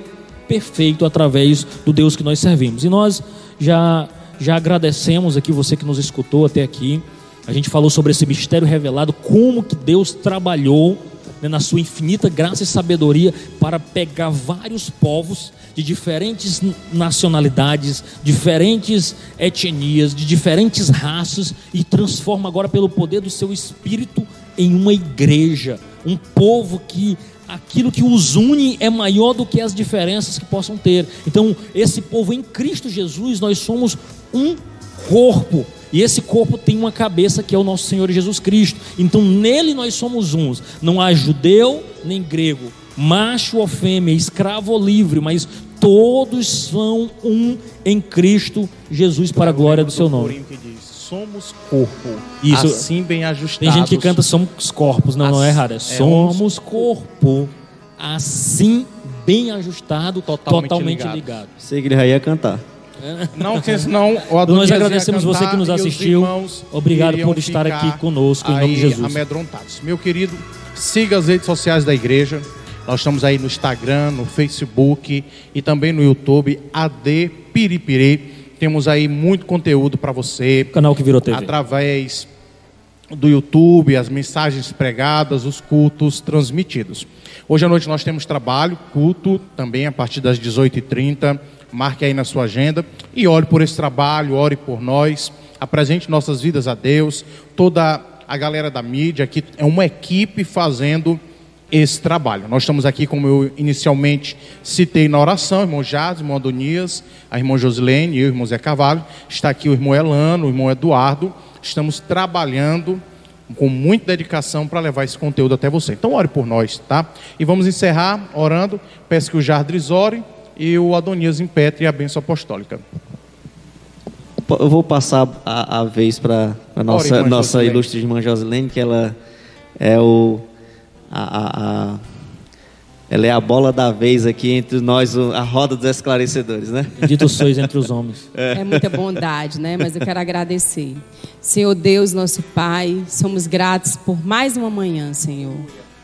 perfeito através do Deus que nós servimos. E nós já já agradecemos aqui você que nos escutou até aqui. A gente falou sobre esse mistério revelado, como que Deus trabalhou né, na sua infinita graça e sabedoria para pegar vários povos de diferentes nacionalidades, diferentes etnias, de diferentes raças e transforma agora pelo poder do seu espírito em uma igreja, um povo que aquilo que os une é maior do que as diferenças que possam ter. Então, esse povo em Cristo Jesus, nós somos um corpo. E esse corpo tem uma cabeça que é o nosso Senhor Jesus Cristo. Então nele nós somos uns. Não há judeu nem grego, macho ou fêmea, escravo ou livre, mas todos são um em Cristo Jesus para a glória do seu nome. somos corpo. Isso. Assim bem ajustados. Tem gente que canta somos corpos. Não, não é errado. É, é somos corpo. Assim bem ajustado, totalmente, totalmente ligado. ligado. Sei que ele já ia cantar. Não, porque senão o Nós agradecemos você que nos assistiu. Obrigado por estar aqui conosco em nome de Jesus. Amedrontados. Meu querido, siga as redes sociais da igreja. Nós estamos aí no Instagram, no Facebook e também no YouTube, AD Piripiri. Temos aí muito conteúdo para você. canal que virou TV. Através do YouTube, as mensagens pregadas, os cultos transmitidos. Hoje à noite nós temos trabalho, culto, também a partir das 18h30 marque aí na sua agenda e ore por esse trabalho, ore por nós, apresente nossas vidas a Deus, toda a galera da mídia aqui é uma equipe fazendo esse trabalho. Nós estamos aqui, como eu inicialmente citei na oração, irmão Jades, irmão Adonias, a irmã Josilene, eu, irmão Zé Carvalho, está aqui o irmão Elano, o irmão Eduardo, estamos trabalhando com muita dedicação para levar esse conteúdo até você. Então ore por nós, tá? E vamos encerrar orando, peço que o Jardres ore, e o Adonias impetre a bênção apostólica. Eu vou passar a, a vez para a nossa, nossa ilustre irmã Josilene, que ela é o. A, a, a, ela é a bola da vez aqui entre nós, a roda dos esclarecedores, né? Dito sois entre os homens. É. é muita bondade, né? Mas eu quero agradecer. Senhor Deus, nosso Pai, somos gratos por mais uma manhã, Senhor.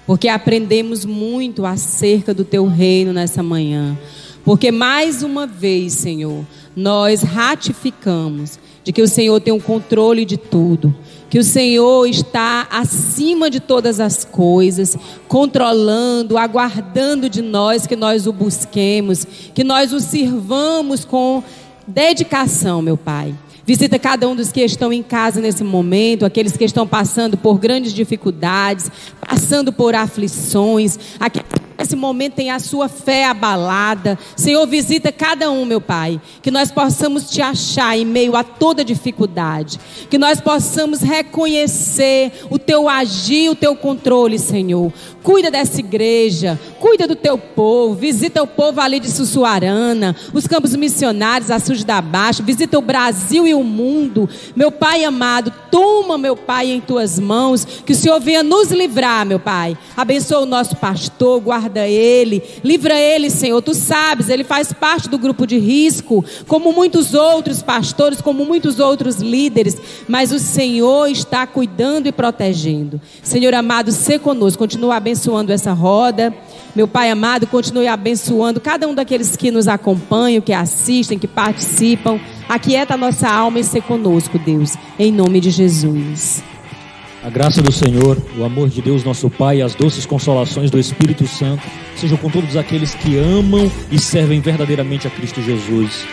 Porque aprendemos muito acerca do Teu reino nessa manhã. Porque mais uma vez, Senhor, nós ratificamos de que o Senhor tem o controle de tudo, que o Senhor está acima de todas as coisas, controlando, aguardando de nós que nós o busquemos, que nós o sirvamos com dedicação, meu Pai. Visita cada um dos que estão em casa nesse momento, aqueles que estão passando por grandes dificuldades, passando por aflições, aqueles nesse momento tem a sua fé abalada. Senhor, visita cada um, meu Pai. Que nós possamos te achar em meio a toda dificuldade. Que nós possamos reconhecer o teu agir, o teu controle, Senhor. Cuida dessa igreja, cuida do teu povo, visita o povo ali de Sussuarana, os campos missionários, a Sul da Baixa, visita o Brasil e o mundo. Meu Pai amado, toma, meu Pai, em tuas mãos, que o Senhor venha nos livrar, meu Pai. Abençoa o nosso pastor, guarda ele, livra ele, Senhor. Tu sabes, ele faz parte do grupo de risco, como muitos outros pastores, como muitos outros líderes, mas o Senhor está cuidando e protegendo. Senhor amado, se conosco, continua abençoando essa roda. Meu Pai amado, continue abençoando cada um daqueles que nos acompanham, que assistem, que participam. Aquieta a nossa alma e ser conosco, Deus. Em nome de Jesus. A graça do Senhor, o amor de Deus, nosso Pai, e as doces consolações do Espírito Santo sejam com todos aqueles que amam e servem verdadeiramente a Cristo Jesus.